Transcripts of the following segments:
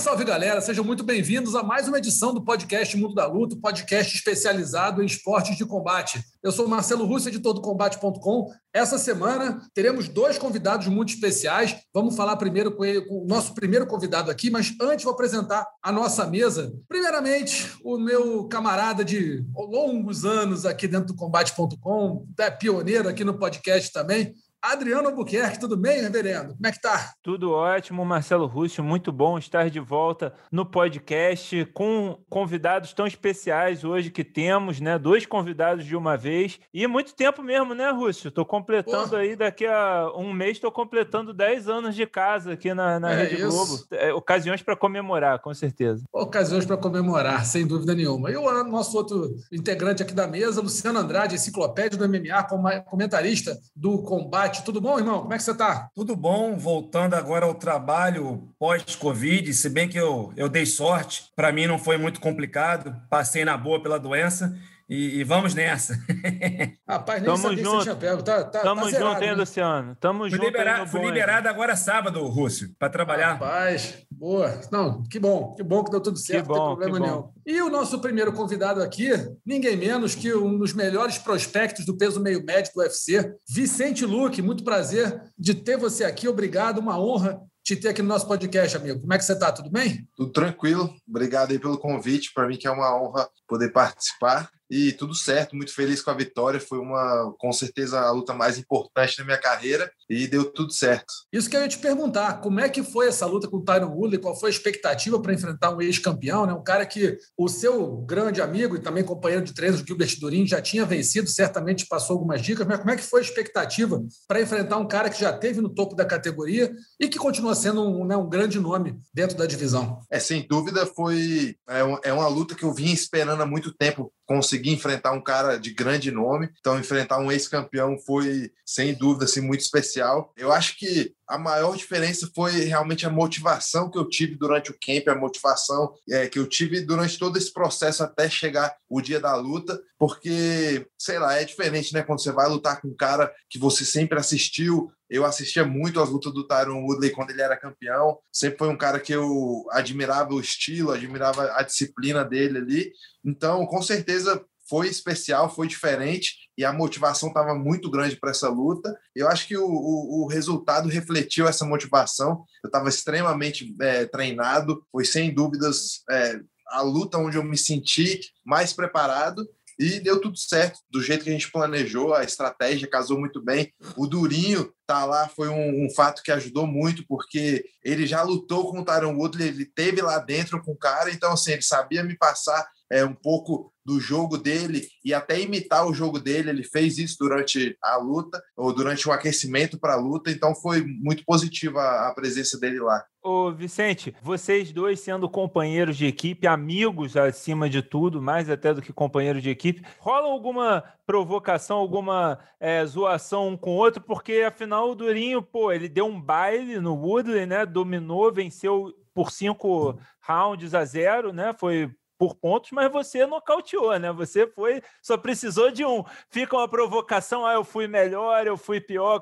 Salve, galera, sejam muito bem-vindos a mais uma edição do podcast Mundo da Luta, podcast especializado em esportes de combate. Eu sou Marcelo Russo, editor do Combate.com. Essa semana teremos dois convidados muito especiais. Vamos falar primeiro com, ele, com o nosso primeiro convidado aqui, mas antes vou apresentar a nossa mesa. Primeiramente, o meu camarada de longos anos aqui dentro do Combate.com, é pioneiro aqui no podcast também, Adriano Albuquerque, tudo bem, reverendo? Como é que tá? Tudo ótimo, Marcelo Rússio, muito bom estar de volta no podcast com convidados tão especiais hoje que temos, né? Dois convidados de uma vez e muito tempo mesmo, né, Rússio? Estou completando Porra. aí, daqui a um mês, estou completando 10 anos de casa aqui na, na é Rede isso. Globo. É, ocasiões para comemorar, com certeza. Ocasiões para comemorar, sem dúvida nenhuma. E o nosso outro integrante aqui da mesa, Luciano Andrade, enciclopédia do MMA, comentarista do combate tudo bom, irmão? Como é que você está? Tudo bom, voltando agora ao trabalho pós-Covid, se bem que eu, eu dei sorte, para mim não foi muito complicado, passei na boa pela doença e, e, vamos nessa. Rapaz, nem Tamo sabia junto. que você tinha pego. Tá, tá, Tamo tá junto, hein, né? Luciano? Tamo fui junto. Liberado, fui liberado agora sábado, Rússio, para trabalhar. Rapaz, boa. Não, que bom, que bom que deu tudo certo, bom, não tem problema nenhum. E o nosso primeiro convidado aqui, ninguém menos que um dos melhores prospectos do peso meio médio do UFC, Vicente Luque. Muito prazer de ter você aqui. Obrigado, uma honra te ter aqui no nosso podcast, amigo. Como é que você está? Tudo bem? Tudo tranquilo. Obrigado aí pelo convite. Para mim que é uma honra poder participar e tudo certo, muito feliz com a vitória. Foi uma, com certeza, a luta mais importante da minha carreira e deu tudo certo. Isso que eu ia te perguntar, como é que foi essa luta com o Tyron Woodley? Qual foi a expectativa para enfrentar um ex-campeão, né? Um cara que o seu grande amigo e também companheiro de treinos, Gilbert Durin, já tinha vencido, certamente passou algumas dicas, mas como é que foi a expectativa para enfrentar um cara que já teve no topo da categoria e que continua sendo um, né, um grande nome dentro da divisão? É, sem dúvida, foi é, é uma luta que eu vinha esperando há muito tempo conseguir enfrentar um cara de grande nome. Então, enfrentar um ex-campeão foi, sem dúvida, assim, muito especial. Eu acho que a maior diferença foi realmente a motivação que eu tive durante o camp, a motivação é, que eu tive durante todo esse processo até chegar o dia da luta, porque, sei lá, é diferente, né? Quando você vai lutar com um cara que você sempre assistiu. Eu assistia muito as lutas do Tyron Woodley quando ele era campeão. Sempre foi um cara que eu admirava o estilo, admirava a disciplina dele ali. Então, com certeza, foi especial, foi diferente e a motivação estava muito grande para essa luta. Eu acho que o, o, o, resultado refletiu essa motivação. Eu estava extremamente é, treinado, foi sem dúvidas é, a luta onde eu me senti mais preparado e deu tudo certo, do jeito que a gente planejou, a estratégia casou muito bem. O Durinho tá lá foi um, um fato que ajudou muito, porque ele já lutou com o Tyron Woodley, ele teve lá dentro com o cara, então assim, ele sabia me passar é, um pouco do jogo dele e até imitar o jogo dele. Ele fez isso durante a luta ou durante o aquecimento para a luta, então foi muito positiva a presença dele lá. Ô Vicente, vocês dois sendo companheiros de equipe, amigos acima de tudo, mais até do que companheiros de equipe, rola alguma provocação, alguma é, zoação um com o outro? Porque afinal o Durinho, pô, ele deu um baile no Woodley, né? Dominou, venceu por cinco rounds a zero, né? Foi por pontos, mas você nocauteou, né? Você foi, só precisou de um. Fica uma provocação, ah, eu fui melhor, eu fui pior.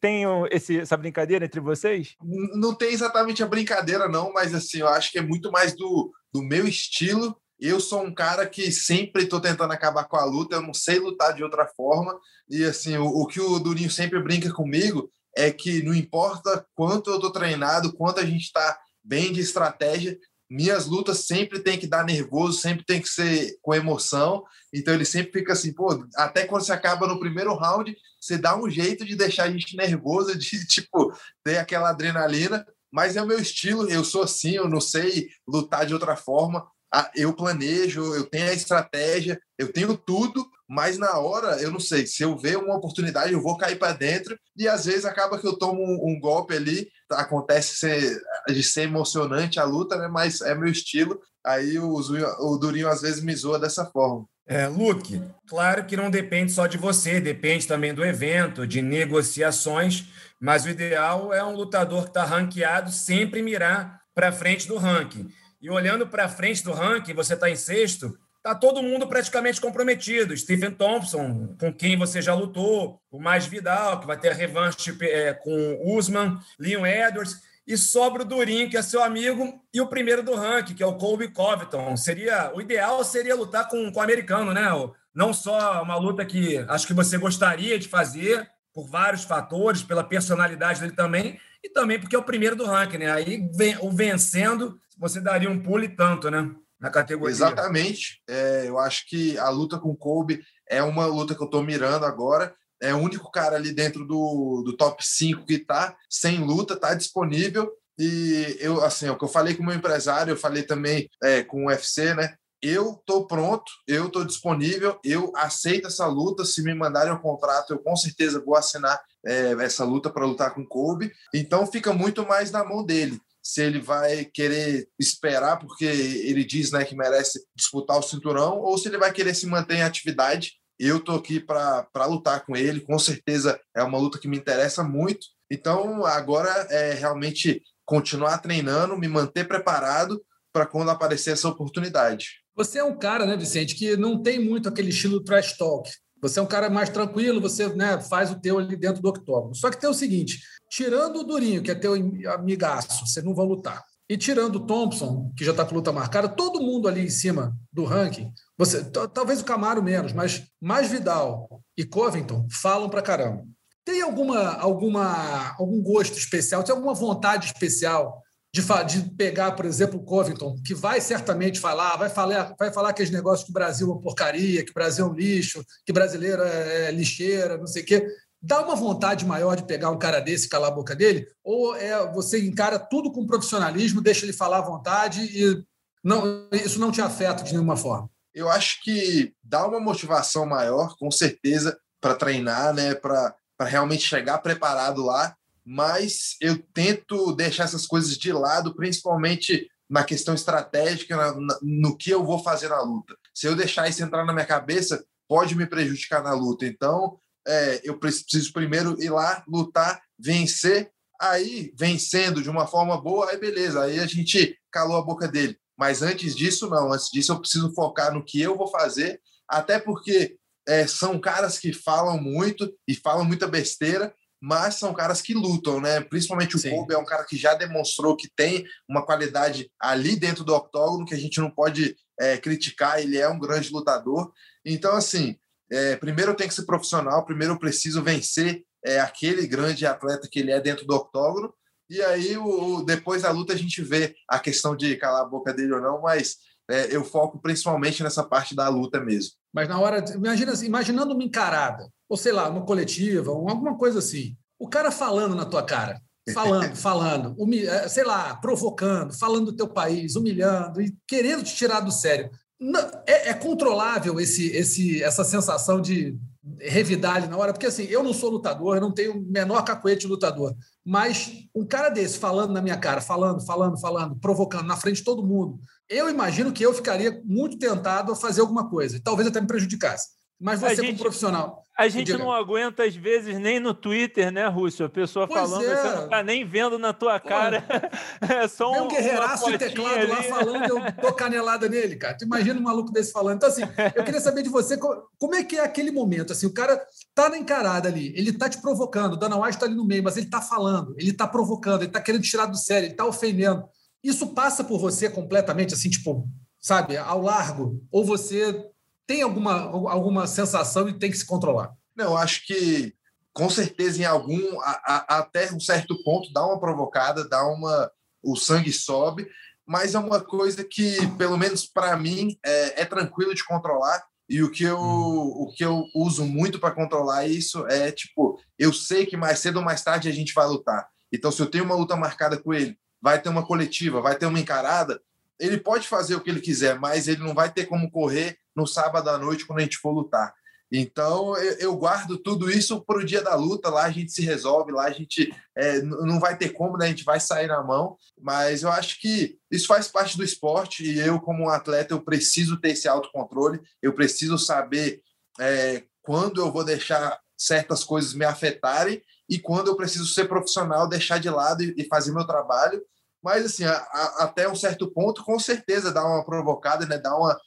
Tem esse, essa brincadeira entre vocês? Não tem exatamente a brincadeira, não, mas assim, eu acho que é muito mais do, do meu estilo. Eu sou um cara que sempre estou tentando acabar com a luta, eu não sei lutar de outra forma. E assim, o, o que o Durinho sempre brinca comigo é que não importa quanto eu estou treinado, quanto a gente está bem de estratégia, minhas lutas sempre tem que dar nervoso, sempre tem que ser com emoção. Então ele sempre fica assim, pô, até quando você acaba no primeiro round, você dá um jeito de deixar a gente nervoso, de tipo, ter aquela adrenalina. Mas é o meu estilo, eu sou assim, eu não sei lutar de outra forma. Ah, eu planejo, eu tenho a estratégia, eu tenho tudo, mas na hora, eu não sei, se eu ver uma oportunidade, eu vou cair para dentro e às vezes acaba que eu tomo um, um golpe ali, acontece ser, de ser emocionante a luta, né? Mas é meu estilo, aí o, o Durinho às vezes me zoa dessa forma. É, Luke, claro que não depende só de você, depende também do evento, de negociações, mas o ideal é um lutador que está ranqueado sempre mirar para frente do ranking. E olhando para frente do ranking, você está em sexto, tá todo mundo praticamente comprometido. Stephen Thompson, com quem você já lutou, o Mais Vidal, que vai ter a revanche é, com Usman, Leon Edwards, e sobra o Durinho, que é seu amigo, e o primeiro do ranking, que é o Colby Covington. Seria, o ideal seria lutar com, com o americano, né? Não só uma luta que acho que você gostaria de fazer, por vários fatores, pela personalidade dele também, e também porque é o primeiro do ranking, né? Aí o vencendo, você daria um pulo e tanto, né? Na categoria. Exatamente. É, eu acho que a luta com o Kobe é uma luta que eu estou mirando agora. É o único cara ali dentro do, do top 5 que está sem luta, está disponível. E eu, assim, é o que eu falei com o meu empresário, eu falei também é, com o UFC, né? eu tô pronto, eu tô disponível, eu aceito essa luta. Se me mandarem o contrato, eu com certeza vou assinar é, essa luta para lutar com o Kobe. Então fica muito mais na mão dele. Se ele vai querer esperar porque ele diz né, que merece disputar o cinturão, ou se ele vai querer se manter em atividade. Eu tô aqui para lutar com ele, com certeza é uma luta que me interessa muito. Então agora é realmente continuar treinando, me manter preparado para quando aparecer essa oportunidade. Você é um cara, né, Vicente, que não tem muito aquele estilo trash talk. Você é um cara mais tranquilo, você né, faz o teu ali dentro do octógono. Só que tem o seguinte: tirando o Durinho, que é teu amigaço, vocês não vão lutar. E tirando o Thompson, que já está com luta marcada, todo mundo ali em cima do ranking, você, talvez o Camaro menos, mas mais Vidal e Covington falam para caramba. Tem alguma, alguma, algum gosto especial? Tem alguma vontade especial de, de, pegar, por exemplo, o Covington, que vai certamente falar, vai falar, vai falar aqueles negócios que o Brasil é uma porcaria, que o Brasil é um lixo, que brasileiro é, é lixeira, não sei o quê. Dá uma vontade maior de pegar um cara desse e calar a boca dele? Ou é você encara tudo com profissionalismo, deixa ele falar à vontade e não, isso não te afeta de nenhuma forma? Eu acho que dá uma motivação maior, com certeza, para treinar, né? para realmente chegar preparado lá mas eu tento deixar essas coisas de lado, principalmente na questão estratégica, na, na, no que eu vou fazer na luta. Se eu deixar isso entrar na minha cabeça, pode me prejudicar na luta. Então, é, eu preciso primeiro ir lá, lutar, vencer. Aí, vencendo de uma forma boa, aí beleza, aí a gente calou a boca dele. Mas antes disso, não. Antes disso, eu preciso focar no que eu vou fazer, até porque é, são caras que falam muito e falam muita besteira, mas são caras que lutam, né? Principalmente o Sim. Kobe é um cara que já demonstrou que tem uma qualidade ali dentro do octógono que a gente não pode é, criticar, ele é um grande lutador. Então, assim, é, primeiro eu tenho que ser profissional, primeiro eu preciso vencer é, aquele grande atleta que ele é dentro do octógono, e aí o, depois da luta a gente vê a questão de calar a boca dele ou não, mas é, eu foco principalmente nessa parte da luta mesmo. Mas na hora, imagina, imaginando uma encarada, ou sei lá, uma coletiva, alguma coisa assim. O cara falando na tua cara, falando, falando, eh, sei lá, provocando, falando do teu país, humilhando e querendo te tirar do sério. Não, é, é, controlável esse, esse, essa sensação de revidar ali na hora, porque assim, eu não sou lutador, não tenho o menor cacuete de lutador, mas um cara desse falando na minha cara, falando, falando, falando, provocando na frente de todo mundo, eu imagino que eu ficaria muito tentado a fazer alguma coisa, e talvez até me prejudicasse. Mas você, gente, como profissional. A gente não aguenta, às vezes, nem no Twitter, né, Rússio? A pessoa pois falando, é. você não tá nem vendo na tua Pô, cara. é só um. um guerreiraço de teclado ali. lá falando, eu dou canelada nele, cara. Tu imagina um maluco desse falando. Então, assim, eu queria saber de você como é que é aquele momento. Assim, o cara tá na encarada ali, ele tá te provocando, o Dana White tá ali no meio, mas ele tá falando, ele tá provocando, ele tá querendo tirar do sério, ele tá ofendendo. Isso passa por você completamente, assim, tipo, sabe, ao largo? Ou você tem alguma, alguma sensação e tem que se controlar? Não, acho que com certeza em algum a, a, até um certo ponto dá uma provocada, dá uma o sangue sobe, mas é uma coisa que pelo menos para mim é, é, tranquilo de controlar e o que eu o que eu uso muito para controlar isso é tipo eu sei que mais cedo ou mais tarde a gente vai lutar. Então se eu tenho uma luta marcada com ele, vai ter uma coletiva, vai ter uma encarada, ele pode fazer o que ele quiser, mas ele não vai ter como correr no sábado à noite quando a gente for lutar. Então, eu, guardo tudo isso para o dia da luta, lá a gente se resolve, lá a gente é, não vai ter como, né? a gente vai sair na mão, mas eu acho que isso faz parte do esporte e eu, como um atleta, eu preciso ter esse autocontrole, eu preciso saber é, quando eu vou deixar certas coisas me afetarem e quando eu preciso ser profissional, deixar de lado e, fazer meu trabalho Mas, assim, a, a, até um certo ponto, com certeza dá uma provocada, né? Dá uma,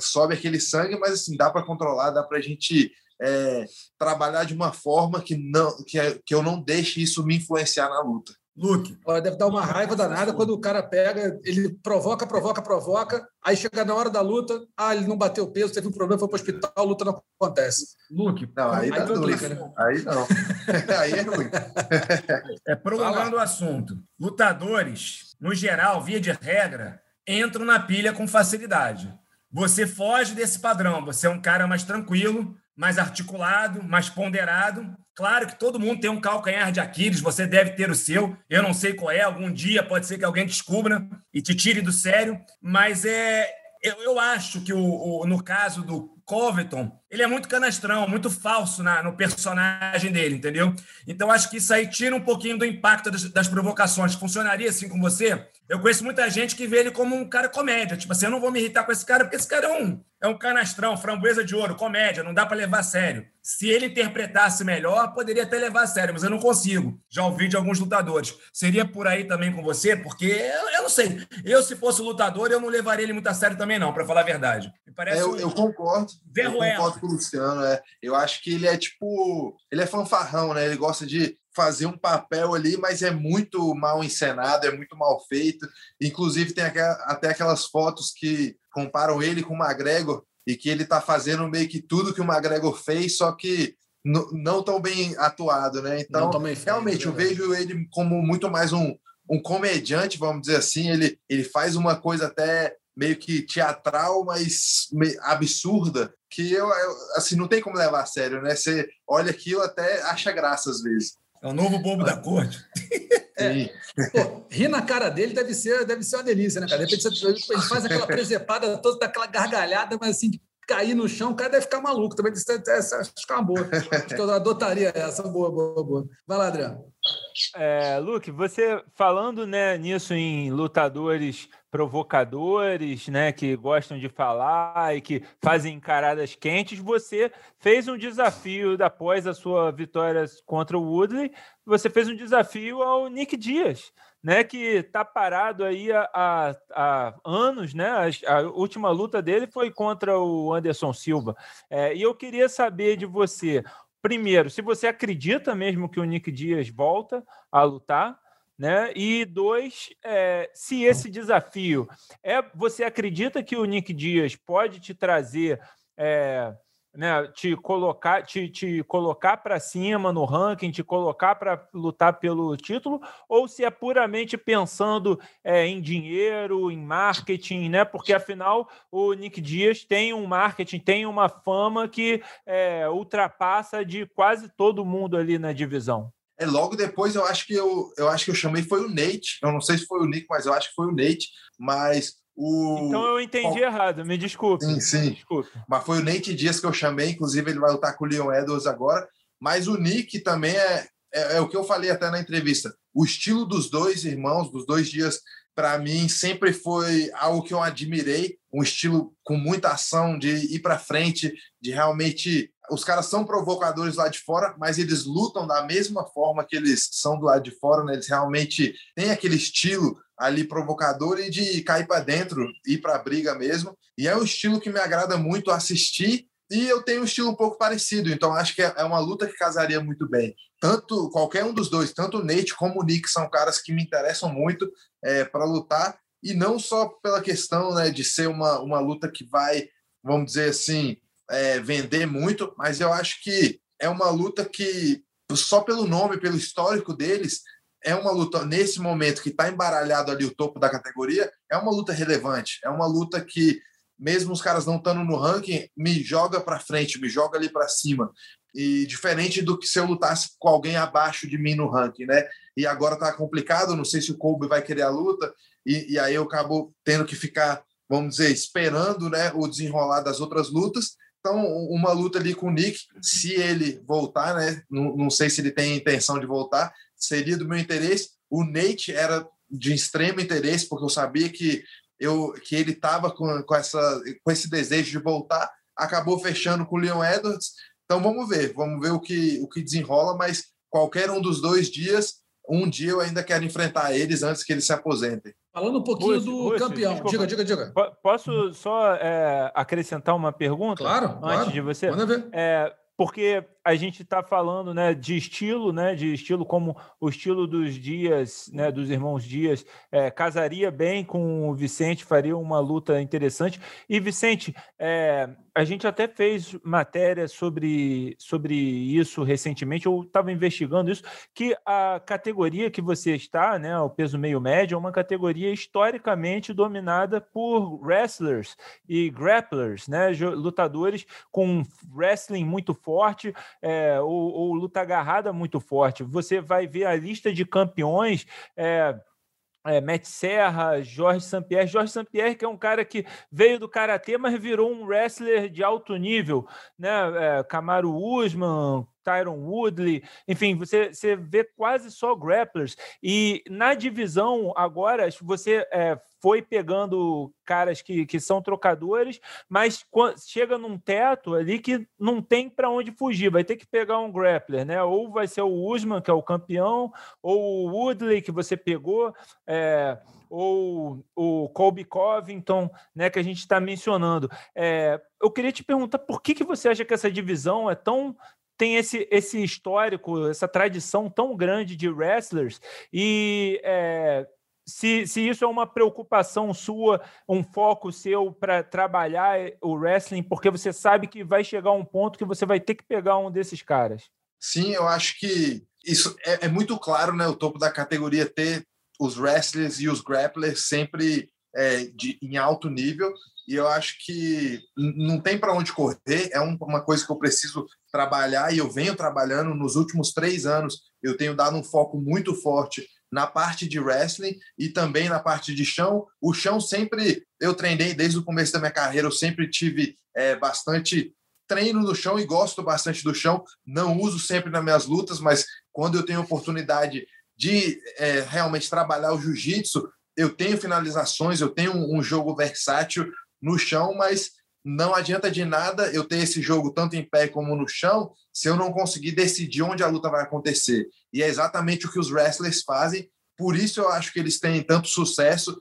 sobe aquele sangue, mas, assim, dá para controlar, dá para a gente é, trabalhar de uma forma que, não, que, que eu não deixe isso me influenciar na luta. Luke. Deve dar uma raiva danada quando o cara pega, ele provoca, provoca, provoca, aí chega na hora da luta, ah, ele não bateu o peso, teve um problema, foi para o hospital, a luta não acontece. Luke, não, aí, aí complica, né? Aí não. aí é ruim. É prolongando o assunto. Lutadores, no geral, via de regra, entram na pilha com facilidade. Você foge desse padrão, você é um cara mais tranquilo, mais articulado, mais ponderado, Claro que todo mundo tem um calcanhar de Aquiles, você deve ter o seu. Eu não sei qual é, algum dia pode ser que alguém descubra e te tire do sério, mas é eu, eu acho que o, o, no caso do Covington, ele é muito canastrão, muito falso na, no personagem dele, entendeu? Então acho que isso aí tira um pouquinho do impacto das, das provocações. Funcionaria assim com você? Eu conheço muita gente que vê ele como um cara comédia. Tipo assim, eu não vou me irritar com esse cara, porque esse cara é um, é um canastrão, framboesa de ouro, comédia, não dá para levar a sério. Se ele interpretasse melhor, poderia até levar a sério, mas eu não consigo. Já ouvi de alguns lutadores. Seria por aí também com você? Porque eu, eu não sei. Eu, se fosse lutador, eu não levaria ele muito a sério também, não, para falar a verdade. Me parece é, eu, eu concordo. Concordo com o Luciano. É. Eu acho que ele é tipo. Ele é fanfarrão, né? Ele gosta de fazer um papel ali, mas é muito mal encenado, é muito mal feito. Inclusive, tem até aquelas fotos que comparam ele com o McGregor e que ele está fazendo meio que tudo que o McGregor fez, só que não tão bem atuado, né? Então, realmente, eu vejo ele como muito mais um, um comediante, vamos dizer assim. Ele, ele faz uma coisa até meio que teatral, mas absurda, que eu, eu, assim não tem como levar a sério, né? Você olha aquilo até acha graça às vezes. É o novo bobo da corte. É. Pô, rir na cara dele deve ser, deve ser uma delícia, né, cara? De repente ele faz aquela presepada toda, daquela gargalhada, mas assim, cair no chão, o cara deve ficar maluco. Também essa, acho que é uma boa. Acho que eu adotaria essa. Boa, boa, boa. Vai lá, Adriano. É, Luke, você falando né, nisso em lutadores provocadores, né, que gostam de falar e que fazem encaradas quentes, você fez um desafio após a sua vitória contra o Woodley, você fez um desafio ao Nick Dias, né, que está parado aí há, há, há, anos, né? A, a, última luta dele foi contra o Anderson Silva. É, e eu queria saber de você, primeiro, se você acredita mesmo que o Nick Dias volta a lutar, né? E dois, é, se esse desafio é, você acredita que o Nick Dias pode te trazer é, né, te colocar, te, te colocar para cima no ranking, te colocar para lutar pelo título, ou se é puramente pensando é, em dinheiro, em marketing, né? Porque afinal o Nick Dias tem um marketing, tem uma fama que é, ultrapassa de quase todo mundo ali na divisão. É, logo depois eu acho que eu, eu acho que eu chamei foi o Nate. Eu não sei se foi o Nick, mas eu acho que foi o Nate. Mas o... Então eu entendi errado, me desculpe. Sim, sim. Desculpe. Mas foi o Nate Dias que eu chamei, inclusive ele vai lutar com o Leon Edwards agora. Mas o Nick também é, é, é o que eu falei até na entrevista. O estilo dos dois irmãos, dos dois dias, para mim sempre foi algo que eu admirei, um estilo com muita ação, de ir para frente, de realmente. Os caras são provocadores lá de fora, mas eles lutam da mesma forma que eles são do lado de fora, né? Eles realmente têm aquele estilo ali provocador e de cair para dentro, ir para a briga mesmo. E é um estilo que me agrada muito assistir e eu tenho um estilo um pouco parecido, então acho que é uma luta que casaria muito bem. Tanto qualquer um dos dois, tanto o Nate como o Nick são caras que me interessam muito é, para lutar e não só pela questão né, de ser uma, uma luta que vai, vamos dizer assim, é, vender muito, mas eu acho que é uma luta que só pelo nome, pelo histórico deles, é uma luta nesse momento que está embaralhado ali o topo da categoria, é uma luta relevante, é uma luta que mesmo os caras não estando no ranking, me joga para frente, me joga ali para cima. E diferente do que se eu lutasse com alguém abaixo de mim no ranking, né? E agora tá complicado, não sei se o Kobe vai querer a luta, e, e aí eu acabo tendo que ficar, vamos dizer, esperando né, o desenrolar das outras lutas. Então, uma luta ali com o Nick, se ele voltar, né? Não, não sei se ele tem intenção de voltar, seria do meu interesse. O Nate era de extremo interesse, porque eu sabia que, eu, que ele estava com, com, essa, com esse desejo de voltar. Acabou fechando com o Leon Edwards. Então vamos ver, vamos ver o que, o que desenrola, mas qualquer um dos dois dias um dia eu ainda quero enfrentar eles antes que eles se aposentem. Falando um pouquinho Rússio, do Rússio, campeão. Desculpa. Diga, diga, diga. Posso só é, acrescentar uma pergunta? Claro. Antes claro. de você? Manda ver. É, porque a gente está falando né, de estilo, né, de estilo como o estilo dos Dias, né, dos irmãos Dias, é, casaria bem com o Vicente, faria uma luta interessante. E, Vicente, é, a gente até fez matéria sobre, sobre isso recentemente, eu estava investigando isso, que a categoria que você está, né, o peso meio médio, é uma categoria historicamente dominada por wrestlers e grapplers, né, lutadores com wrestling muito forte, é, ou, ou, luta agarrada muito forte. Você vai ver a lista de campeões. É, é, Matt Serra, Jorge Sampierre. Jorge Sampierre, que é um cara que veio do karatê, mas virou um wrestler de alto nível, né? É, Camaro Usman, Tyron Woodley, enfim, você, você vê quase só grapplers. E na divisão agora, você é, foi pegando caras que, que são trocadores, mas chega num teto ali que não tem para onde fugir, vai ter que pegar um grappler, né? Ou vai ser o Usman, que é o campeão, ou o Woodley, que você pegou. É, ou o Colby Covington, né, que a gente está mencionando. É, eu queria te perguntar por que, que você acha que essa divisão é tão tem esse, esse histórico, essa tradição tão grande de wrestlers e é, se, se isso é uma preocupação sua, um foco seu para trabalhar o wrestling, porque você sabe que vai chegar um ponto que você vai ter que pegar um desses caras. Sim, eu acho que isso é, é muito claro, né? O topo da categoria ter os wrestlers e os grapplers sempre é, de, em alto nível e eu acho que não tem para onde correr, é uma coisa que eu preciso trabalhar e eu venho trabalhando nos últimos três anos. Eu tenho dado um foco muito forte na parte de wrestling e também na parte de chão. O chão sempre eu treinei desde o começo da minha carreira, eu sempre tive é, bastante treino no chão e gosto bastante do chão. Não uso sempre nas minhas lutas, mas quando eu tenho oportunidade de é, realmente trabalhar o jiu-jitsu, eu tenho finalizações, eu tenho um, um jogo versátil no chão, mas não adianta de nada eu ter esse jogo tanto em pé como no chão se eu não conseguir decidir onde a luta vai acontecer. E é exatamente o que os wrestlers fazem. Por isso eu acho que eles têm tanto sucesso,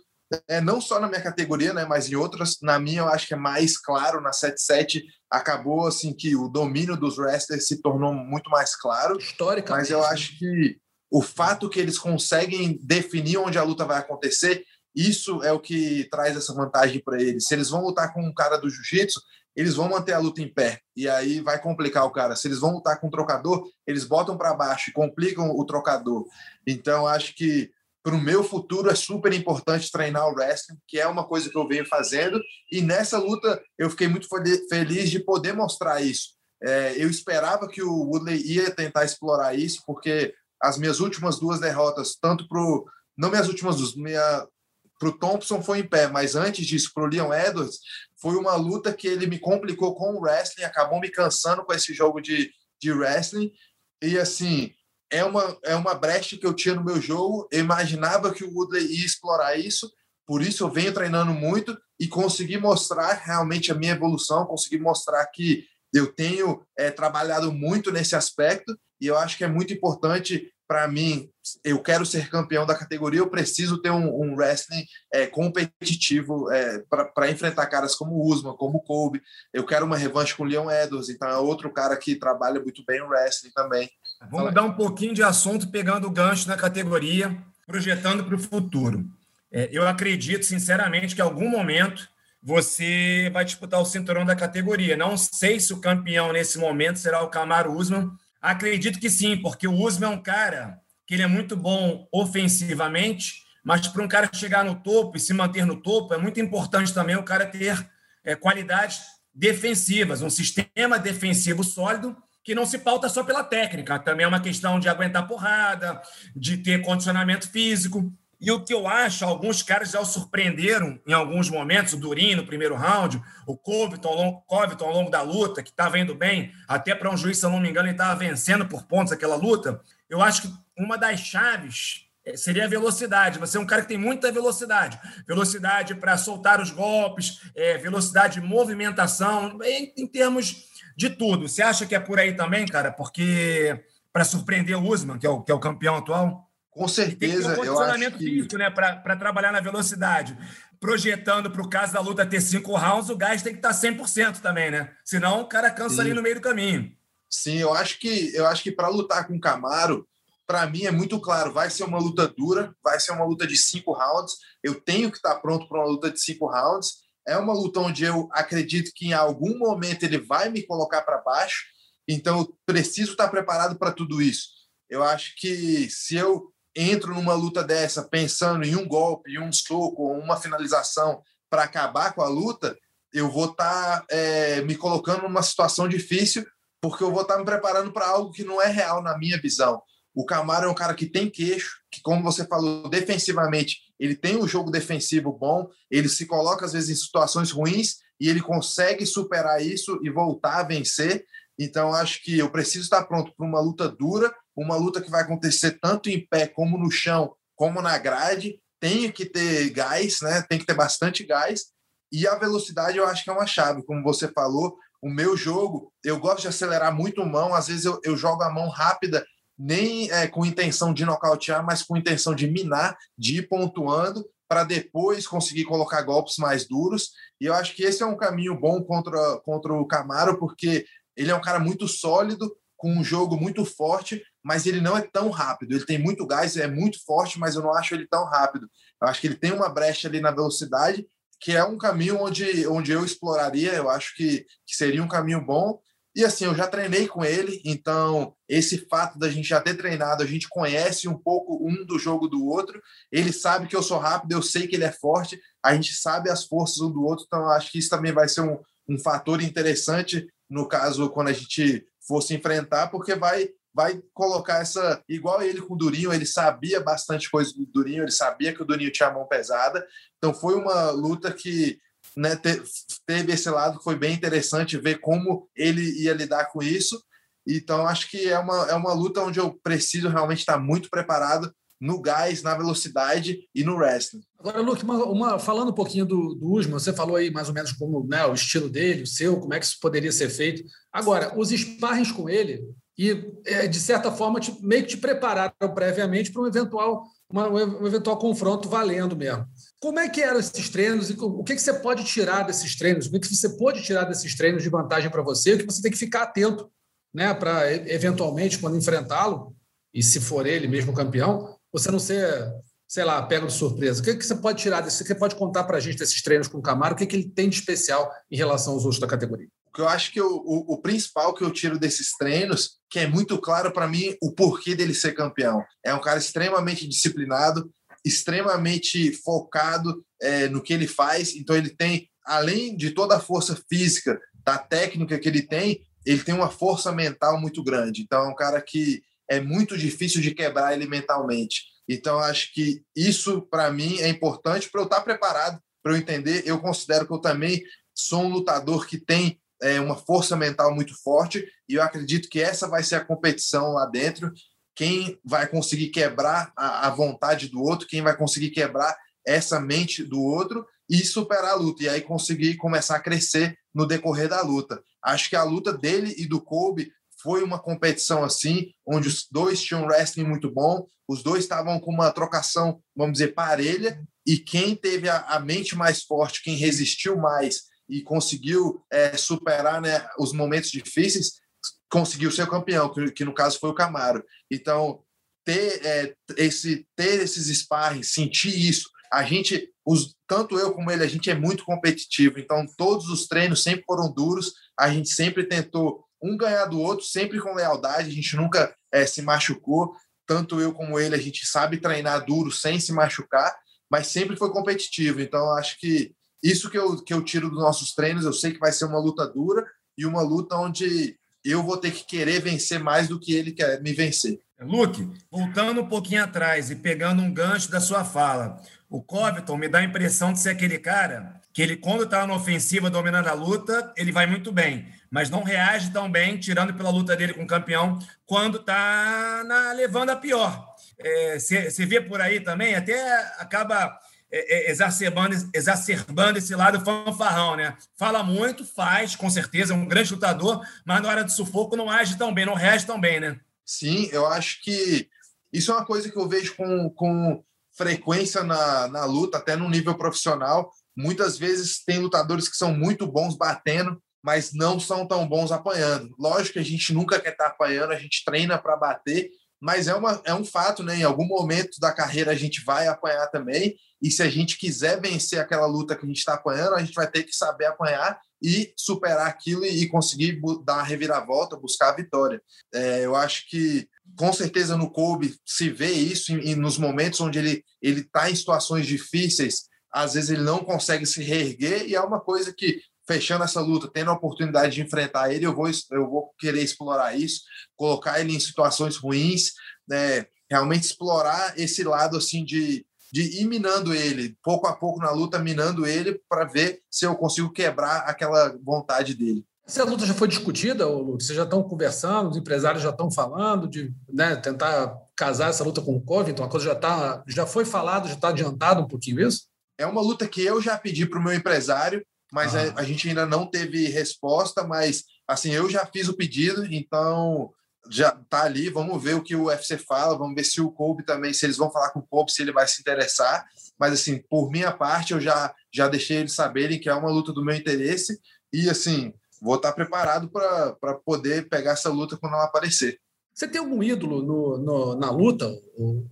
é, não só na minha categoria, né, mas em outras. Na minha eu acho que é mais claro, na 7-7 acabou assim que o domínio dos wrestlers se tornou muito mais claro. Historicamente. Mas eu acho que o fato que eles conseguem definir onde a luta vai acontecer isso é o que traz essa vantagem para eles. Se eles vão lutar com um cara do jiu-jitsu, eles vão manter a luta em pé. E aí vai complicar o cara. Se eles vão lutar com um trocador, eles botam para baixo e complicam o trocador. Então, acho que para o meu futuro é super importante treinar o wrestling, que é uma coisa que eu venho fazendo. E nessa luta eu fiquei muito feliz de poder mostrar isso. É, eu esperava que o Woodley ia tentar explorar isso, porque as minhas últimas duas derrotas, tanto para não minhas últimas duas, minha para o Thompson foi em pé, mas antes disso, para o Leon Edwards, foi uma luta que ele me complicou com o wrestling, acabou me cansando com esse jogo de, de wrestling. E assim, é uma, é uma brecha que eu tinha no meu jogo. Eu imaginava que o Woodley ia explorar isso, por isso eu venho treinando muito e consegui mostrar realmente a minha evolução, consegui mostrar que eu tenho é, trabalhado muito nesse aspecto e eu acho que é muito importante para mim, eu quero ser campeão da categoria, eu preciso ter um, um wrestling é, competitivo é, para enfrentar caras como o Usman, como o Kobe. Eu quero uma revanche com o Leon Edwards, então é outro cara que trabalha muito bem o wrestling também. Vamos dar um pouquinho de assunto, pegando o gancho na categoria, projetando para o futuro. É, eu acredito, sinceramente, que em algum momento você vai disputar o cinturão da categoria. Não sei se o campeão nesse momento será o Camaro Usman, Acredito que sim, porque o Usman é um cara que ele é muito bom ofensivamente, mas para um cara chegar no topo e se manter no topo, é muito importante também o cara ter é, qualidades defensivas, um sistema defensivo sólido que não se pauta só pela técnica, também é uma questão de aguentar porrada, de ter condicionamento físico. E o que eu acho, alguns caras já o surpreenderam em alguns momentos, o Durin no primeiro round, o Covington, Covington ao longo da luta, que estava indo bem, até para um juiz, se eu não me engano, ele estava vencendo por pontos aquela luta. Eu acho que uma das chaves eh, seria a velocidade. Você é um cara que tem muita velocidade. Velocidade para soltar os golpes, é, velocidade de movimentação, em, em termos de tudo. Você acha que é por aí também, cara? Porque para surpreender o Usman, que é o, que é o campeão atual? Com certeza. Tem que ter um condicionamento físico, né? Para trabalhar na velocidade. Projetando para o caso da luta ter cinco rounds, o gás tem que estar 100% também, né? Senão o cara cansa Sim. ali no meio do caminho. Sim, eu acho que eu acho que para lutar com o Camaro, para mim é muito claro, vai ser uma luta dura, vai ser uma luta de cinco rounds. Eu tenho que estar pronto para uma luta de cinco rounds. É uma luta onde eu acredito que em algum momento ele vai me colocar para baixo. Então eu preciso estar preparado para tudo isso. Eu acho que se eu entro numa luta dessa pensando em um golpe, em um soco, uma finalização para acabar com a luta, eu vou estar tá, é, me colocando numa situação difícil, porque eu vou estar tá me preparando para algo que não é real na minha visão. O Camaro é um cara que tem queixo, que, como você falou, defensivamente, ele tem um jogo defensivo bom, ele se coloca às vezes em situações ruins e ele consegue superar isso e voltar a vencer. Então, acho que eu preciso estar pronto para uma luta dura, uma luta que vai acontecer tanto em pé como no chão, como na grade. Tem que ter gás, né? Tem que ter bastante gás. E a velocidade eu acho que é uma chave, como você falou. O meu jogo, eu gosto de acelerar muito mão. Às vezes eu, eu jogo a mão rápida, nem é, com intenção de nocautear, mas com intenção de minar, de ir pontuando para depois conseguir colocar golpes mais duros. E eu acho que esse é um caminho bom contra, contra o Camaro, porque ele é um cara muito sólido, com um jogo muito forte, mas ele não é tão rápido. Ele tem muito gás, é muito forte, mas eu não acho ele tão rápido. Eu acho que ele tem uma brecha ali na velocidade, que é um caminho onde, onde eu exploraria. Eu acho que, que seria um caminho bom. E assim, eu já treinei com ele, então esse fato da gente já ter treinado, a gente conhece um pouco um do jogo do outro. Ele sabe que eu sou rápido, eu sei que ele é forte, a gente sabe as forças um do outro, então acho que isso também vai ser um, um fator interessante no caso quando a gente fosse enfrentar, porque vai vai colocar essa. Igual ele com o Durinho, ele sabia bastante coisa do Durinho, ele sabia que o Durinho tinha a mão pesada. Então foi uma luta que né, teve esse lado, foi bem interessante ver como ele ia lidar com isso. Então acho que é uma, é uma luta onde eu preciso realmente estar muito preparado no gás, na velocidade e no wrestling. Agora, Luke, uma, uma, falando um pouquinho do, do Usman, você falou aí mais ou menos como né, o estilo dele, o seu, como é que isso poderia ser feito. Agora, os sparrings com ele, e é, de certa forma te, meio que te prepararam previamente para um eventual, uma, um eventual confronto valendo mesmo. Como é que eram esses treinos e o que, que você pode tirar desses treinos? O que, que você pode tirar desses treinos de vantagem para você? O que você tem que ficar atento né, para, eventualmente, quando enfrentá-lo, e se for ele mesmo campeão, você não ser, sei lá, pego de surpresa. O que, que você pode tirar desse? O que você pode contar para a gente desses treinos com o Camaro? O que, que ele tem de especial em relação aos outros da categoria? eu acho que o, o, o, principal que eu tiro desses treinos, que é muito claro para mim o porquê dele ser campeão. É um cara extremamente disciplinado, extremamente focado é, no que ele faz. Então ele tem, além de toda a força física, da técnica que ele tem, ele tem uma força mental muito grande. Então é um cara que é muito difícil de quebrar ele mentalmente. Então acho que isso para mim é importante para eu estar preparado, para eu entender. Eu considero que eu também sou um lutador que tem é, uma força mental muito forte e eu acredito que essa vai ser a competição lá dentro. Quem vai conseguir quebrar a, a vontade do outro, quem vai conseguir quebrar essa mente do outro e superar a luta, e aí conseguir começar a crescer no decorrer da luta. Acho que a luta dele e do Kobe foi uma competição assim, onde os dois tinham um wrestling muito bom, os dois estavam com uma trocação, vamos dizer, parelha, e quem teve a, a mente mais forte, quem resistiu mais e conseguiu é, superar né, os momentos difíceis, conseguiu ser o campeão, que, que, no caso foi o Camaro. Então, ter, é, esse, ter esses sparring, sentir isso, a gente, os, tanto eu como ele, a gente é muito competitivo, então todos os treinos sempre foram duros, a gente sempre tentou um ganhar do outro, sempre com lealdade, a gente nunca é, se machucou, tanto eu como ele, a gente sabe treinar duro sem se machucar, mas sempre foi competitivo, então acho que isso que eu, que eu tiro dos nossos treinos, eu sei que vai ser uma luta dura e uma luta onde eu vou ter que querer vencer mais do que ele quer me vencer. Luke, voltando um pouquinho atrás e pegando um gancho da sua fala, o Covington me dá a impressão de ser aquele cara que ele, quando está na ofensiva dominando a luta, ele vai muito bem, mas não reage tão bem, tirando pela luta dele com o campeão, quando está levando a pior. Você é, vê por aí também, até acaba é, é, exacerbando, exacerbando esse lado fanfarrão, né? Fala muito, faz, com certeza, é um grande lutador, mas na hora de sufoco não age tão bem, não reage tão bem, né? Sim, eu acho que Isso é uma coisa que eu vejo com, com frequência na, na luta, até no nível profissional. Muitas vezes tem lutadores que são muito bons batendo, mas não são tão bons apanhando. Lógico que a gente nunca quer estar apanhando, a gente treina para bater, mas é, uma, é um fato, né? Em algum momento da carreira a gente vai apanhar também, e se a gente quiser vencer aquela luta que a gente está apanhando, a gente vai ter que saber apanhar e superar aquilo e conseguir dar uma reviravolta, buscar a vitória. É, eu acho que com certeza no Kobe se vê isso e nos momentos onde ele ele está em situações difíceis, às vezes ele não consegue se reerguer e é uma coisa que fechando essa luta, tendo a oportunidade de enfrentar ele, eu vou eu vou querer explorar isso, colocar ele em situações ruins, né, realmente explorar esse lado assim de de ir minando ele, pouco a pouco na luta, minando ele, para ver se eu consigo quebrar aquela vontade dele. Essa luta já foi discutida, Lucas? Vocês já estão conversando, os empresários já estão falando de né, tentar casar essa luta com o Covington? A coisa já, tá, já foi falado, já está adiantado um pouquinho isso? É uma luta que eu já pedi para o meu empresário, mas ah. a, a, gente ainda não teve resposta, mas assim, eu já fiz o pedido, então já tá ali, vamos ver o que o UFC fala, vamos ver se o Kobe também, se eles vão falar com o Kobe, se ele vai se interessar. Mas assim, por minha parte, eu já já deixei eles saberem que é uma luta do meu interesse e assim, vou estar preparado para poder pegar essa luta quando ela aparecer. Você tem algum ídolo no, no, na luta,